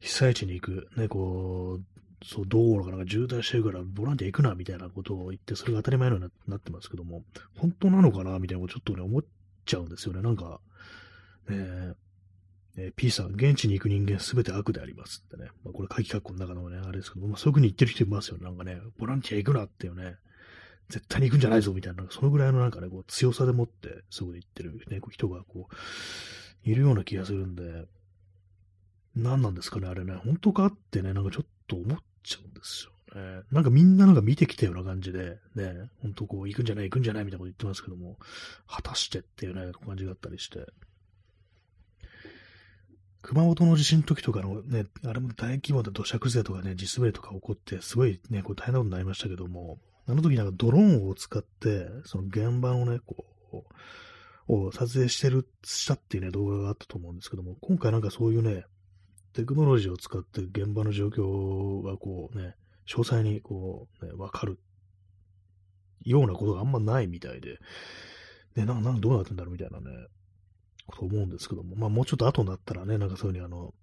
Speaker 1: 被災地に行く、ね、こう、そう、道路がなんか渋滞してるからボランティア行くなみたいなことを言って、それが当たり前のようになってますけども、本当なのかなみたいなのをちょっとね、思っちゃうんですよね。なんか、ねえ、P さん、現地に行く人間すべて悪でありますってね。まあ、これ、鍵括弧の中のね、あれですけど、まあ、そういうふうに言ってる人いますよね。なんかね、ボランティア行くなっていうね、絶対に行くんじゃないぞみたいな、そのぐらいのなんかね、こう強さでもって、そう言ってる、ね、こう人がこう、いるような気がするんで、何なんですかね、あれね、本当かってね、なんかちょっと思っちゃうんですよね。なんかみんななんか見てきたような感じで、ね、本当こう、行くんじゃない、行くんじゃないみたいなこと言ってますけども、果たしてっていうね、感じがあったりして、熊本の地震の時とかのね、あれも大規模な土砂崩れとかね、地滑りとか起こって、すごいね、こう大変なことになりましたけども、あの時なんかドローンを使って、その現場をね、こう、を撮影してる、したっていうね、動画があったと思うんですけども、今回なんかそういうね、テクノロジーを使って現場の状況がこうね、詳細にこう、ね、わかるようなことがあんまないみたいで、ね、なんかどうなってんだろうみたいなね、と思うんですけども、まあもうちょっと後になったらね、なんかそういうふうにあの、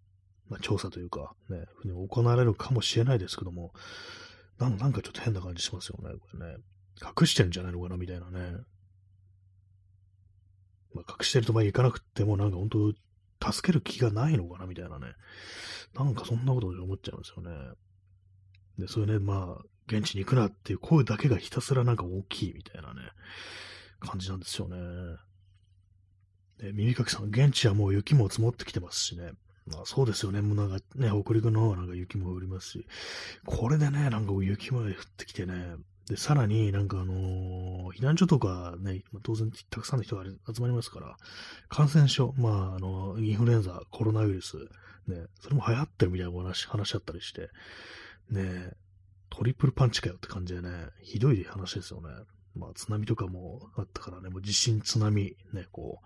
Speaker 1: まあ、調査というか、ね、ふうに行われるかもしれないですけども、なんなんかちょっと変な感じしますよね、これね。隠してるんじゃないのかな、みたいなね。まあ、隠してるとまあいかなくても、なんか本当、助ける気がないのかな、みたいなね。なんかそんなこと思っちゃうんですよね。で、そういうね、まあ、現地に行くなっていう声だけがひたすらなんか大きいみたいなね、感じなんですよね。で、耳かきさん、現地はもう雪も積もってきてますしね。まあそうですよね。もうなんかね、北陸の方はなんか雪も降りますし、これでね、なんか雪まで降ってきてね、で、さらになんかあのー、避難所とかね、当然たくさんの人が集まりますから、感染症、まああの、インフルエンザ、コロナウイルス、ね、それも流行ってるみたいな話、話し合ったりして、ね、トリプルパンチかよって感じでね、ひどい話ですよね。まあ津波とかもあったからね、もう地震、津波、ね、こ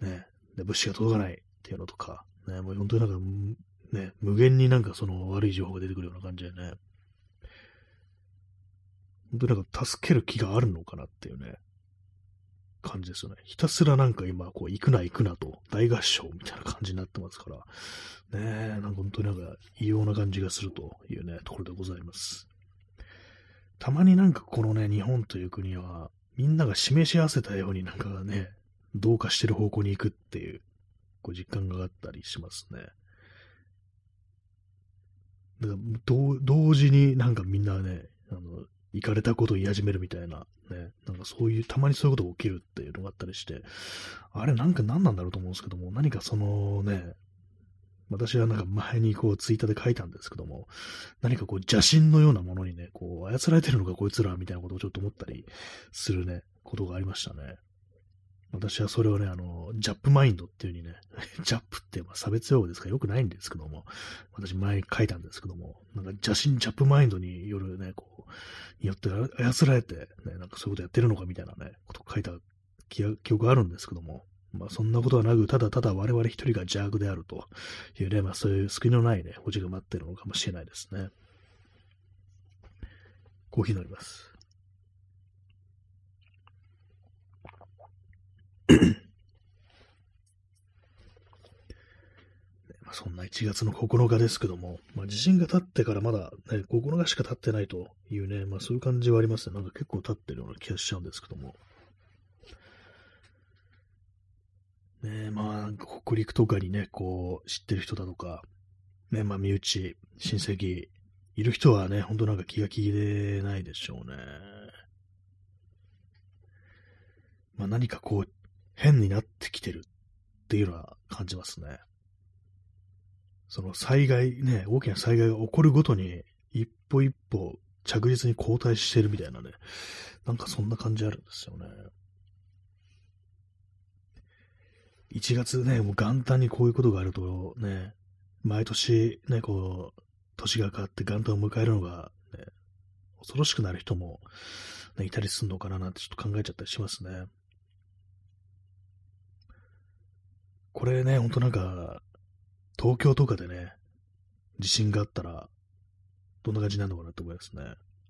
Speaker 1: う、ね、で物資が届かないっていうのとか、ね、もう本当になんか、ね、無限になんかその悪い情報が出てくるような感じでね、本当になんか助ける気があるのかなっていうね、感じですよね。ひたすらなんか今、こう、行くな行くなと、大合唱みたいな感じになってますから、ねえ、なんか本当になんか異様な感じがするというね、ところでございます。たまになんかこのね、日本という国は、みんなが示し合わせたようになんかね、どうかしてる方向に行くっていう、こう実感があったりしますね。だから同時になんかみんなね、あの、行かれたことを言い始めるみたいな、ね、なんかそういう、たまにそういうことが起きるっていうのがあったりして、あれなんか何なんだろうと思うんですけども、何かそのね、私はなんか前にこうツイッターで書いたんですけども、何かこう邪神のようなものにね、こう操られてるのかこいつらみたいなことをちょっと思ったりするね、ことがありましたね。私はそれをね、あの、ジャップマインドっていう風にね、ジャップってまあ差別用語ですからよくないんですけども、私前に書いたんですけども、なんか邪神ジャップマインドによるね、こう、によって操られて、ね、なんかそういうことやってるのかみたいなね、こと書いた記憶があるんですけども、まあそんなことはなく、ただただ我々一人が邪悪であるというね、まあそういう救いのないね、オチが待ってるのかもしれないですね。コーヒー飲みます。そんな1月の9日ですけども、まあ、地震が経ってからまだ、ね、9日しか経ってないというね、まあ、そういう感じはありますね。なんか結構経ってるような気がしちゃうんですけども。ねまあ、北陸とかにね、こう、知ってる人だとか、ね、まあ、身内、親戚、いる人はね、ほんとなんか気が気でないでしょうね。まあ、何かこう、変になってきてるっていうのは感じますね。その災害、ね、大きな災害が起こるごとに、一歩一歩着実に後退してるみたいなね、なんかそんな感じあるんですよね。1月ね、もう元旦にこういうことがあるとね、毎年ね、こう、年が変わって元旦を迎えるのが、ね、恐ろしくなる人も、ね、いたりするのかななんてちょっと考えちゃったりしますね。これね、ほんとなんか、東京とかでね、地震があったら、どんな感じになるのかなって思いますね。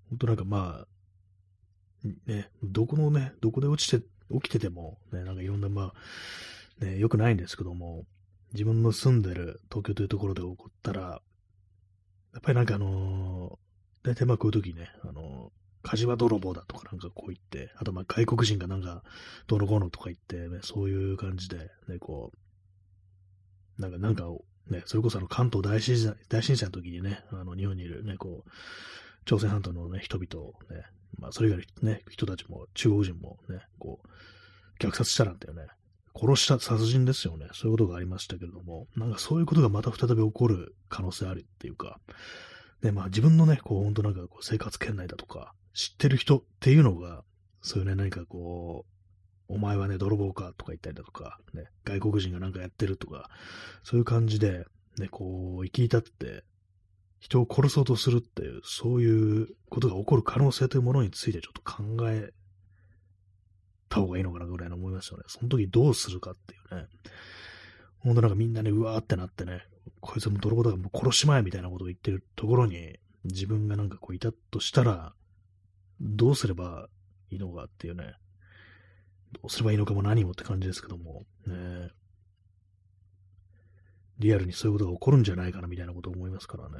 Speaker 1: ほんとなんかまあ、ね、どこのね、どこで落ちて、起きてても、ね、なんかいろんなまあ、ね、良くないんですけども、自分の住んでる東京というところで起こったら、やっぱりなんかあのー、大体まあこういう時ね、あの火事場泥棒だとかなんかこう言って、あとまあ外国人がなんかどうのとか言って、ね、そういう感じで、ね、こう、なんか、なんか、ね、それこそあの関東大震災大震災の時にね、あの日本にいるね、こう、朝鮮半島のね、人々をね、まあ、それ以外のね、人たちも、中国人もね、こう、虐殺したなんてよね、殺した殺人ですよね。そういうことがありましたけれども、なんかそういうことがまた再び起こる可能性あるっていうか、で、まあ自分のね、こう、本当なんかこう生活圏内だとか、知ってる人っていうのが、そういうね、何かこう、お前はね、泥棒かとか言ったりだとか、ね、外国人がなんかやってるとか、そういう感じで、ね、こう、生き至って、人を殺そうとするっていう、そういうことが起こる可能性というものについてちょっと考えた方がいいのかなぐらいの思いましたね。その時どうするかっていうね。ほんとなんかみんなね、うわーってなってね、こいつも泥棒だからもう殺しまえみたいなことを言ってるところに、自分がなんかこういたとしたら、どうすればいいのかっていうね、どうすればいいのかも何もって感じですけども、ね、リアルにそういうことが起こるんじゃないかなみたいなことを思いますからね。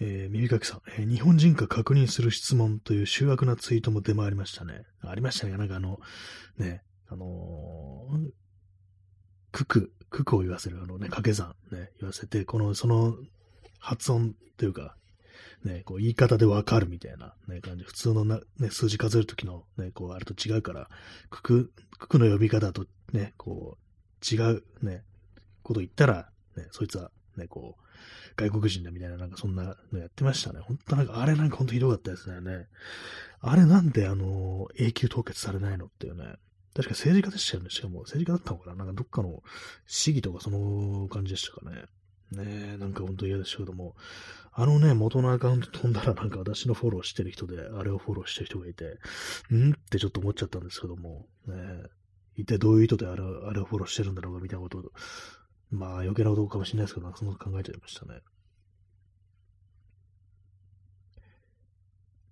Speaker 1: えー、耳かきさん、えー、日本人か確認する質問という醜悪なツイートも出回りましたね。ありましたね。なんかあの、ね、あのー、クク、ククを言わせる、あのね、掛け算、ね、言わせて、この、その、発音というか、ね、こう言い方でわかるみたいな、ね、感じ。普通のな、ね、数字数えるときの、ね、こう、あれと違うから、クク、ククの呼び方とね、こう、違う、ね、こと言ったら、ね、そいつは、ね、こう、外国人だみたいな、なんかそんなのやってましたね。本当なんか、あれなんか本当ひどかったですね。あれなんであの、永久凍結されないのっていうね。確か政治家でしたよね。しかも政治家だったのかななんかどっかの市議とかその感じでしたかね。ねえ、なんか本当嫌でしたけども、あのね、元のアカウント飛んだらなんか私のフォローしてる人で、あれをフォローしてる人がいて、んってちょっと思っちゃったんですけども、ねえ、一体どういう意図であれあれをフォローしてるんだろうかみたいなことまあ余計なことかもしれないですけど、なんかその考えちゃいましたね。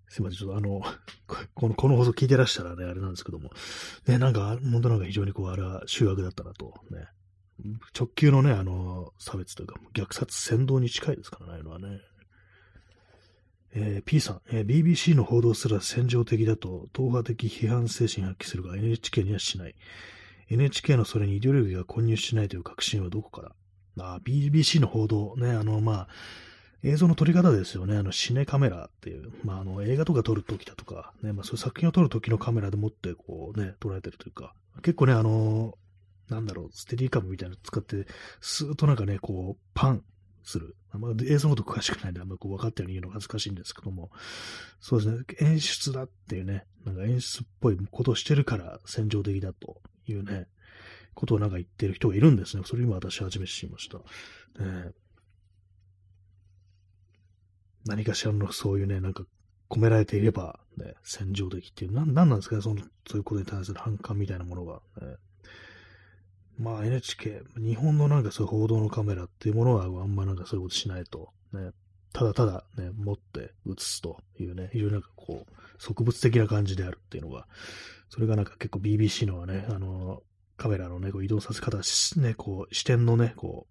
Speaker 1: すいません、ちょっとあの、この、この放送聞いてらしたらね、あれなんですけども、ね、なんか、本当なんか非常にこう、あれは醜悪だったなと、ね、直球のね、あの、差別というか、虐殺、扇動に近いですからね、ああいのはね。えー、P さん、えー、BBC の報道すら戦場的だと、党派的批判精神発揮するが NHK にはしない。NHK のそれにイデオロギーが混入しないという確信はどこから？あ ?BBC の報道ね、あの、まあ、映像の撮り方ですよね。あの、シネカメラっていう、まあ、あの、映画とか撮るときだとか、ね、まあ、そういう作品を撮るときのカメラでもって、こうね、捉えてるというか、結構ね、あの、なんだろう、ステディカムみたいなの使って、スーッとなんかね、こう、パンする。あまあ、映像のこと詳しくないんで、あんまこう分かったように言うのが恥ずかしいんですけども、そうですね、演出だっていうね、なんか演出っぽいことをしてるから戦場的だと。いうね、ことをなんか言ってる人がいるんですね。それ今私初めて知りました。ね、何かしらのそういうね、なんか込められていれば、ね、戦場的っていう、なん、なんなんですかね、その、そういうことに対する反感みたいなものが、ね。まあ NHK、日本のなんかそういう報道のカメラっていうものはあんまなんかそういうことしないと、ね、ただただね、持って映すというね、非常になんかこう、植物的な感じであるっていうのが、それがなんか結構 BBC のはね、あの、カメラのね、こう移動させ方、ね、こう、視点のね、こ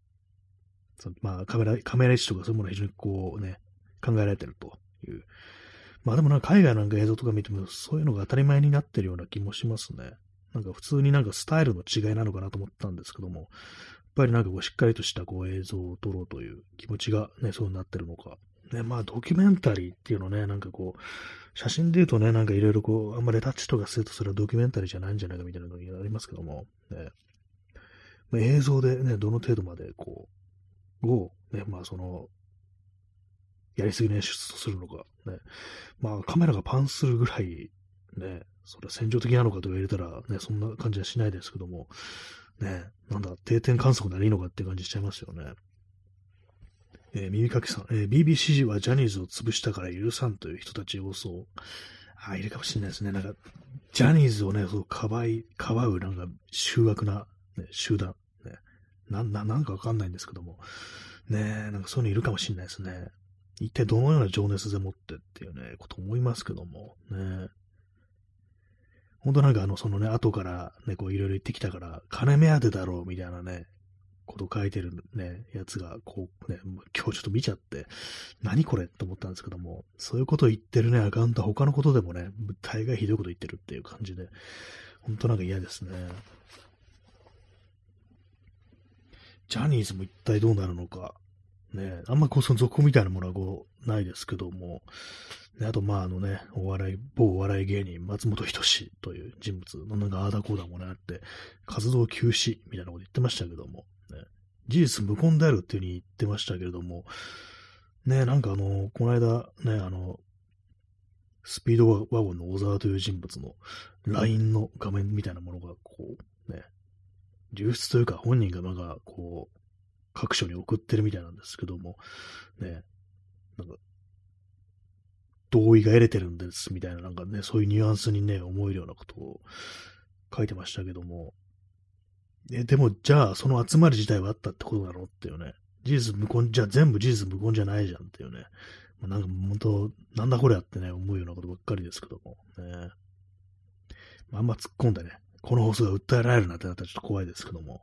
Speaker 1: う、そまあカメラ、カメラ位置とかそういうものが非常にこうね、考えられてるという。まあでもなんか海外なんか映像とか見てもそういうのが当たり前になってるような気もしますね。なんか普通になんかスタイルの違いなのかなと思ったんですけども、やっぱりなんかこうしっかりとしたこう映像を撮ろうという気持ちがね、そうなってるのか。ね、まあドキュメンタリーっていうのね、なんかこう、写真で言うとね、なんかいろいろこう、あんまりタッチとかするとそれはドキュメンタリーじゃないんじゃないかみたいなのがありますけども、ね、まあ、映像でね、どの程度までこう、を、ね、まあその、やりすぎの演出とするのか、ね。まあカメラがパンするぐらい、ね、それは戦場的なのかと言われたら、ね、そんな感じはしないですけども、ね、なんだ、定点観測ならいいのかって感じしちゃいますよね。えー、耳かきさん、えー、BBC はジャニーズを潰したから許さんという人たち多そう。あ、いるかもしれないですね。なんか、ジャニーズをね、そう、かばい、かばう、なんか、醜悪な、ね、集団、ね。な、な、なんかわかんないんですけども。ねえなんかそういうのいるかもしれないですね。一体どのような情熱でもってっていうね、こと思いますけども。ね本当なんかあの、そのね、後からね、こういろいろ言ってきたから、金目当てだろうみたいなね、こと書いてるね、やつが、こうね、今日ちょっと見ちゃって、何これって思ったんですけども、そういうこと言ってるね、アカウントは他のことでもね、大概ひどいこと言ってるっていう感じで、本当なんか嫌ですね。ジャニーズも一体どうなるのか。ね、あんまこう、その続報みたいなものはこう、ないですけども、ね、あと、まあ、あのね、お笑い、某お笑い芸人、松本人志という人物のなんかああだこうだもね、あって、活動休止みたいなこと言ってましたけども、事実無根であるっていうふうに言ってましたけれども、ね、なんかあの、この間、ね、あの、スピードワゴンの小沢という人物の LINE の画面みたいなものが、こう、ね、流出というか本人がなんか、こう、各所に送ってるみたいなんですけども、ね、なんか、同意が得れてるんですみたいな、なんかね、そういうニュアンスにね、思えるようなことを書いてましたけども、え、でも、じゃあ、その集まり自体はあったってことだろうっていうね、事実無根、じゃあ全部事実無根じゃないじゃんっていうね、まあ、なんか本当、なんだこれやってね、思うようなことばっかりですけども、ね。まあ、あんま突っ込んでね、この放送が訴えられるなんてなったらちょっと怖いですけども、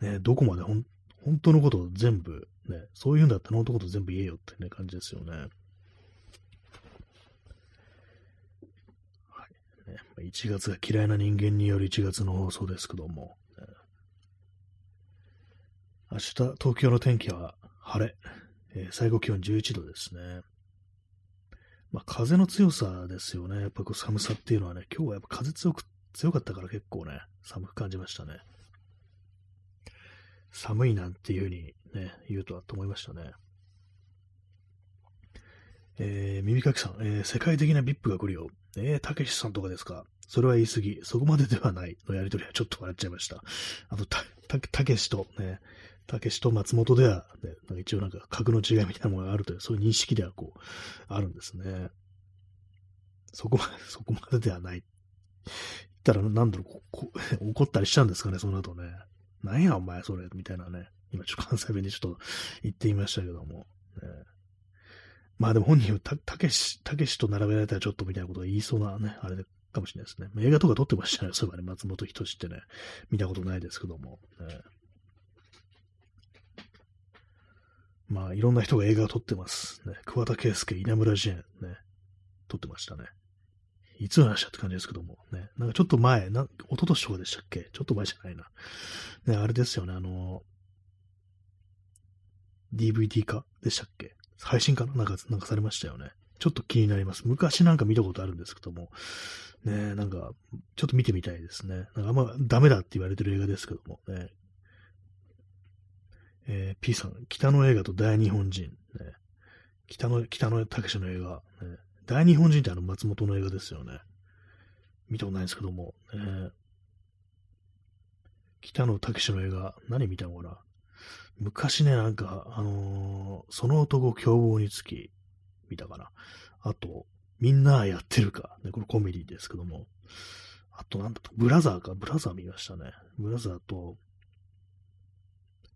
Speaker 1: ね。ね、どこまでほん本当のことを全部、ね、そういうんだったら本当のこと全部言えよってね、感じですよね。はい。ね、1月が嫌いな人間による1月の放送ですけども、明日、東京の天気は晴れ。えー、最高気温11度ですね。まあ、風の強さですよね。やっぱこう寒さっていうのはね、今日はやっぱ風強く、強かったから結構ね、寒く感じましたね。寒いなんていうふうにね、言うとはと思いましたね。えー、耳かきさん、えー、世界的な VIP が来るよ。え、たけしさんとかですか？それは言い過ぎ。そこまでではないのやりとりはちょっと笑っちゃいました。あと、た、た、たけしとね、たけしと松本では、ね、なんか一応なんか格の違いみたいなものがあるという、そういう認識ではこう、あるんですね。そこまで、そこまでではない。言ったら、なんだろう、こ 怒ったりしちゃうんですかね、その後ね。なんやお前それ、みたいなね。今ちょっと関西弁でちょっと言ってみましたけども。ね、まあでも本人はた、たけし、たけしと並べられたらちょっとみたいなことを言いそうなね、あれかもしれないですね。映画とか撮ってましたね、そういえばね、松本人志ってね、見たことないですけども。ねまあ、いろんな人が映画を撮ってます。ね、桑田佳祐、稲村ジェーン、ね、撮ってましたね。いつの話だって感じですけども、ね、なんかちょっと前、な、一昨年とかでしたっけ？ちょっと前じゃないな。ね、あれですよね、あの、DVD 化でしたっけ？配信かななんか、なんかされましたよね。ちょっと気になります。昔なんか見たことあるんですけども、ねえ、なんか、ちょっと見てみたいですね。なんかあんまダメだって言われてる映画ですけども、ね、えー、P さん、北の映画と大日本人、ね、北の、北の武士の映画、ね、大日本人ってあの松本の映画ですよね。見たことないんですけども、ね、北野武の映画、何見たのかな？昔ね、なんか、あのー、その男凶暴につき、見たかな。あと、みんなやってるか、ね、これコメディですけども。あと、なんだと、ブラザーか、ブラザー見ましたね。ブラザーと、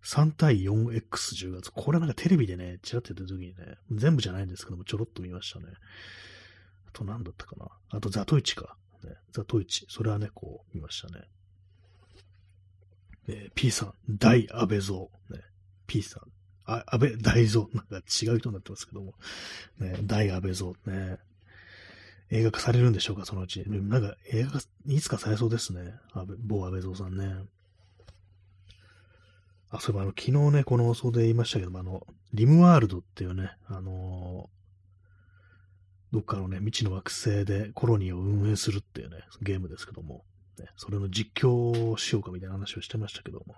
Speaker 1: 3対 4X10 月。これなんかテレビでね、ちらっとやった時にね、全部じゃないんですけども、ちょろっと見ましたね。あと何だったかな。あとザトイチか。ね、ザトイチ。それはね、こう見ましたね。えー、P さん、大安倍蔵。ね、P さん、あ、安倍大蔵。なんか違う人になってますけども。ね、大安倍蔵。ね。映画化されるんでしょうか、そのうち。なんか映画化、いつかされそうですね。安倍某安倍蔵さんね。あ、そういえばあの、昨日ね、この放送で言いましたけども、あの、リムワールドっていうね、あのー、どっかのね、未知の惑星でコロニーを運営するっていうね、ゲームですけども、ね、それの実況をしようかみたいな話をしてましたけども、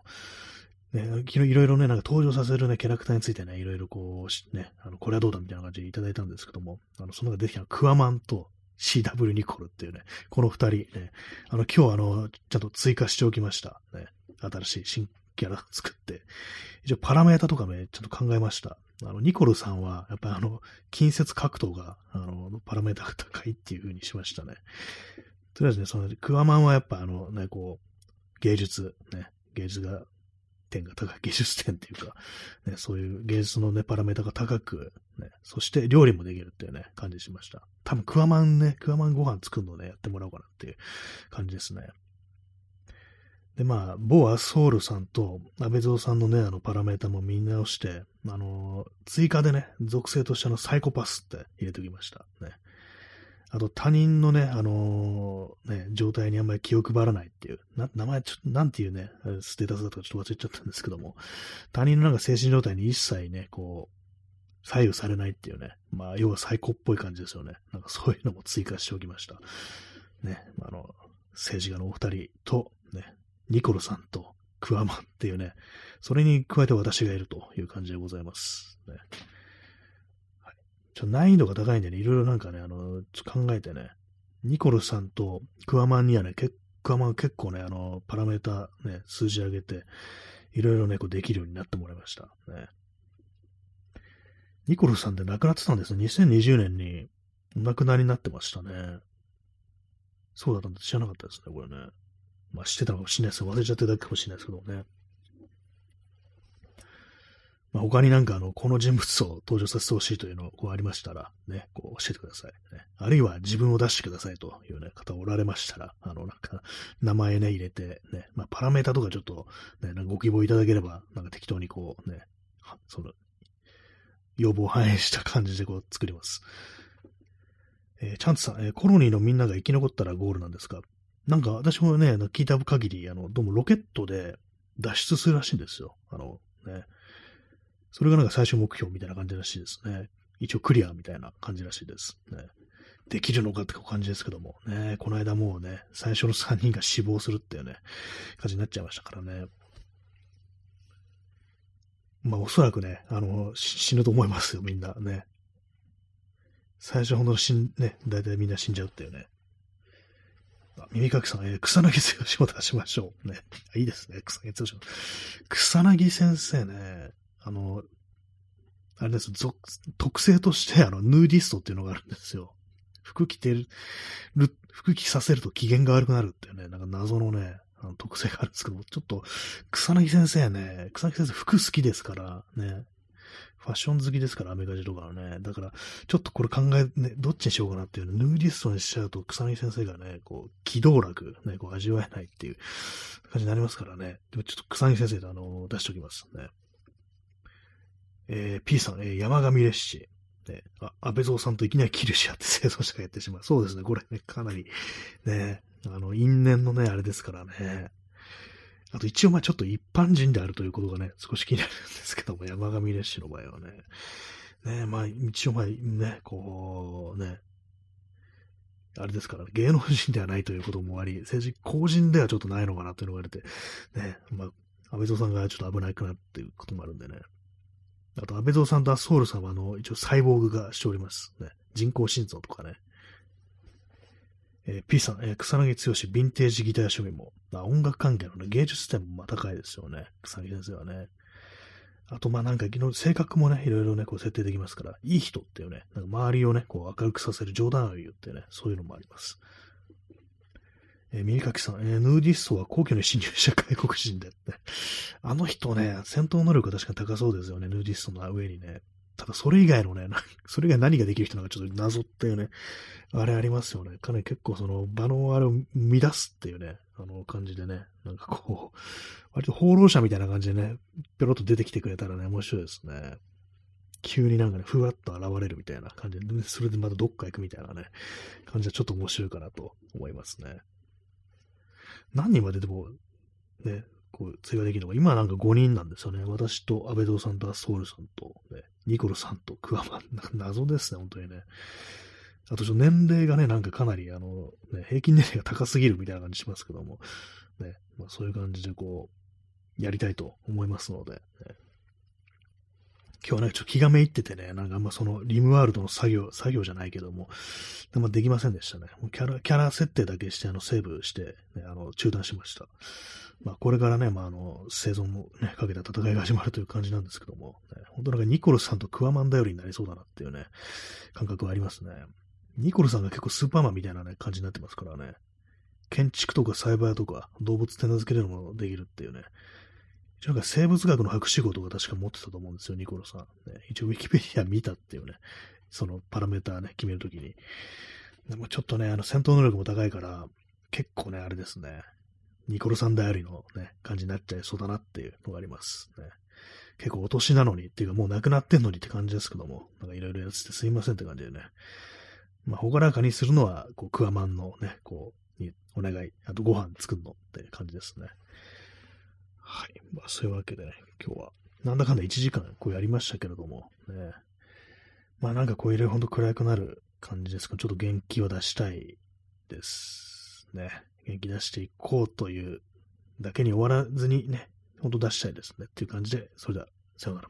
Speaker 1: ね、昨日いろいろね、なんか登場させるね、キャラクターについてね、いろいろこう、ね、あの、これはどうだみたいな感じでいただいたんですけども、あの、その中で出てきたクワマンと CW ニコルっていうね、この二人、ね、あの、今日あの、ちゃんと追加しておきました。ね、新しい新キャラ作って、一応パラメータとかね、ちょっと考えました。あの、ニコルさんは、やっぱりあの、近接格闘が、あの、パラメータが高いっていう風にしましたね。とりあえずね、その、クワマンはやっぱあの、ね、こう、芸術、ね、芸術が、点が高い、芸術点っていうか、ね、そういう芸術のね、パラメータが高く、ね、そして料理もできるっていうね、感じしました。多分クワマンね、クワマンご飯作るのね、やってもらおうかなっていう感じですね。で、まあ、某アソールさんと安倍蔵さんのね、あの、パラメータも見直して、あの、追加でね、属性としてのサイコパスって入れておきました。ね。あと他人のね、あのー、ね、状態にあんまり気を配らないっていう、な、名前ちょっと、なんていうね、ステータスだとかちょっと忘れちゃったんですけども、他人のなんか精神状態に一切ね、こう、左右されないっていうね、まあ、要は最高っぽい感じですよね。なんかそういうのも追加しておきました。ね、あの、政治家のお二人と、ね、ニコルさんとクワマンっていうね、それに加えて私がいるという感じでございます。ねちょ難易度が高いんでね、いろいろなんかね、あの、考えてね、ニコルさんとクワマンにはね、クワマン結構ね、あの、パラメータね、数字上げて、いろいろね、こうできるようになってもらいました。ね。ニコルさんって亡くなってたんですよ。2020年にお亡くなりになってましたね。そうだったんで知らなかったですね、これね。まあ知ってたかもしれないです忘れちゃってるだけかもしれないですけどね。まあ、他になんかあの、この人物を登場させてほしいというのこうありましたら、ね、こう教えてください、ね。あるいは自分を出してくださいというね、方おられましたら、あの、なんか、名前ね、入れて、ね、まあ、パラメータとかちょっと、ね、なんかご希望いただければ、なんか適当にこう、ね、その、要望を反映した感じでこう作ります。えー、チャンツさん、えー、コロニーのみんなが生き残ったらゴールなんですか？なんか私もね、聞いた限り、あの、どうもロケットで脱出するらしいんですよ。あの、ね、それがなんか最終目標みたいな感じらしいですね。一応クリアみたいな感じらしいです。ね、できるのかって感じですけども、ね、この間もうね、最初の3人が死亡するっていうね、感じになっちゃいましたからね。まあおそらくね、あの、死ぬと思いますよ、みんなね。最初ほんと死ん、ね、大体みんな死んじゃうっていうね。あ耳かきさん、えー、草薙剛を出しましょう。ね。いいですね、草薙剛。草薙先生ね、あの、あれです、特性として、あの、ヌーディストっていうのがあるんですよ。服着てる、服着させると機嫌が悪くなるっていうね、なんか謎のね、あの特性があるんですけど、ちょっと、草薙先生ね、草薙先生服好きですから、ね、ファッション好きですから、アメリカジとかはね。だから、ちょっとこれ考え、ね、どっちにしようかなっていうヌーディストにしちゃうと、草薙先生がね、こう、気道楽、ね、こう味わえないっていう感じになりますからね。でもちょっと草薙先生とあの、出しておきますね。えー、P さん、えー、山上列士。ね、あ、安倍蔵さんといきなりキルシアって生存者がやってしまう。そうですね、これね、かなり、ね、あの、因縁のね、あれですからね。あと一応まあちょっと一般人であるということがね、少し気になるんですけども、山上列士の場合はね。ね、まあ一応まあね、こう、ね、あれですから、芸能人ではないということもあり、政治公人ではちょっとないのかなというのが言われて、ね、まあ、安倍蔵さんがちょっと危ないかなっていうこともあるんでね。あと、安倍蔵さんとアスホールさんは、あの、一応サイボーグがしております。ね。人工心臓とかね。えー、P さん、えー、草薙剛、ヴィンテージギター趣味も、まあ、音楽関係のね、芸術点もまあ高いですよね。草薙先生はね。あと、まあなんか、性格もね、いろいろね、こう設定できますから、いい人っていうね、なんか周りをね、こう明るくさせる冗談を言うってね、そういうのもあります。えー、耳かきさん、えー、ヌーディストは皇居に侵入した外国人でって。あの人ね、戦闘能力確かに高そうですよね、ヌーディストの上にね。ただそれ以外のね、それ以外何ができる人なんかちょっと謎っていうね、あれありますよね。かなり結構その場のあれを乱すっていうね、あの感じでね、なんかこう、割と放浪者みたいな感じでね、ぴろっと出てきてくれたらね、面白いですね。急になんかね、ふわっと現れるみたいな感じで、それでまたどっか行くみたいなね、感じはちょっと面白いかなと思いますね。何人まででも、ね、こう、追加できるのか。今はなんか5人なんですよね。私と安倍堂さんとアスホールさんと、ね、ニコルさんとクワマン。謎ですね、本当にね。あと、年齢がね、なんかかなり、あの、ね、平均年齢が高すぎるみたいな感じしますけども、ね、まあ、そういう感じでこう、やりたいと思いますので、ね、今日はね、ちょっと気がめいっててね、なんかあんまそのリムワールドの作業、作業じゃないけども、でもできませんでしたね。もうキャラ、キャラ設定だけして、あの、セーブして、ね、あの、中断しました。まあ、これからね、まあ、あの、生存もね、かけた戦いが始まるという感じなんですけども、ね、本当なんかニコルさんとクワマン頼りになりそうだなっていうね、感覚はありますね。ニコルさんが結構スーパーマンみたいなね、感じになってますからね。建築とかサイバーとか動物手なずけるのもできるっていうね、なんか生物学の博士号とか確か持ってたと思うんですよ、ニコロさん。ね、一応ウィキペディア見たっていうね、そのパラメーターね、決めるときに。でもちょっとね、あの戦闘能力も高いから、結構ね、あれですね、ニコロさん頼りのね、感じになっちゃいそうだなっていうのがあります。ね、結構お年なのにっていうかもう亡くなってんのにって感じですけども、なんかいろいろやっててすいませんって感じでね。まあ、ほがらかにするのは、こう、クワマンのね、こう、にお願い、あとご飯作るのって感じですね。はい。まあ、そういうわけでね、今日は、なんだかんだ1時間こうやりましたけれども、ね。まあなんかこう入れるほんと暗くなる感じですが、ちょっと元気を出したいですね。元気出していこうというだけに終わらずにね、ほんと出したいですね。っていう感じで、それでは、さようなら。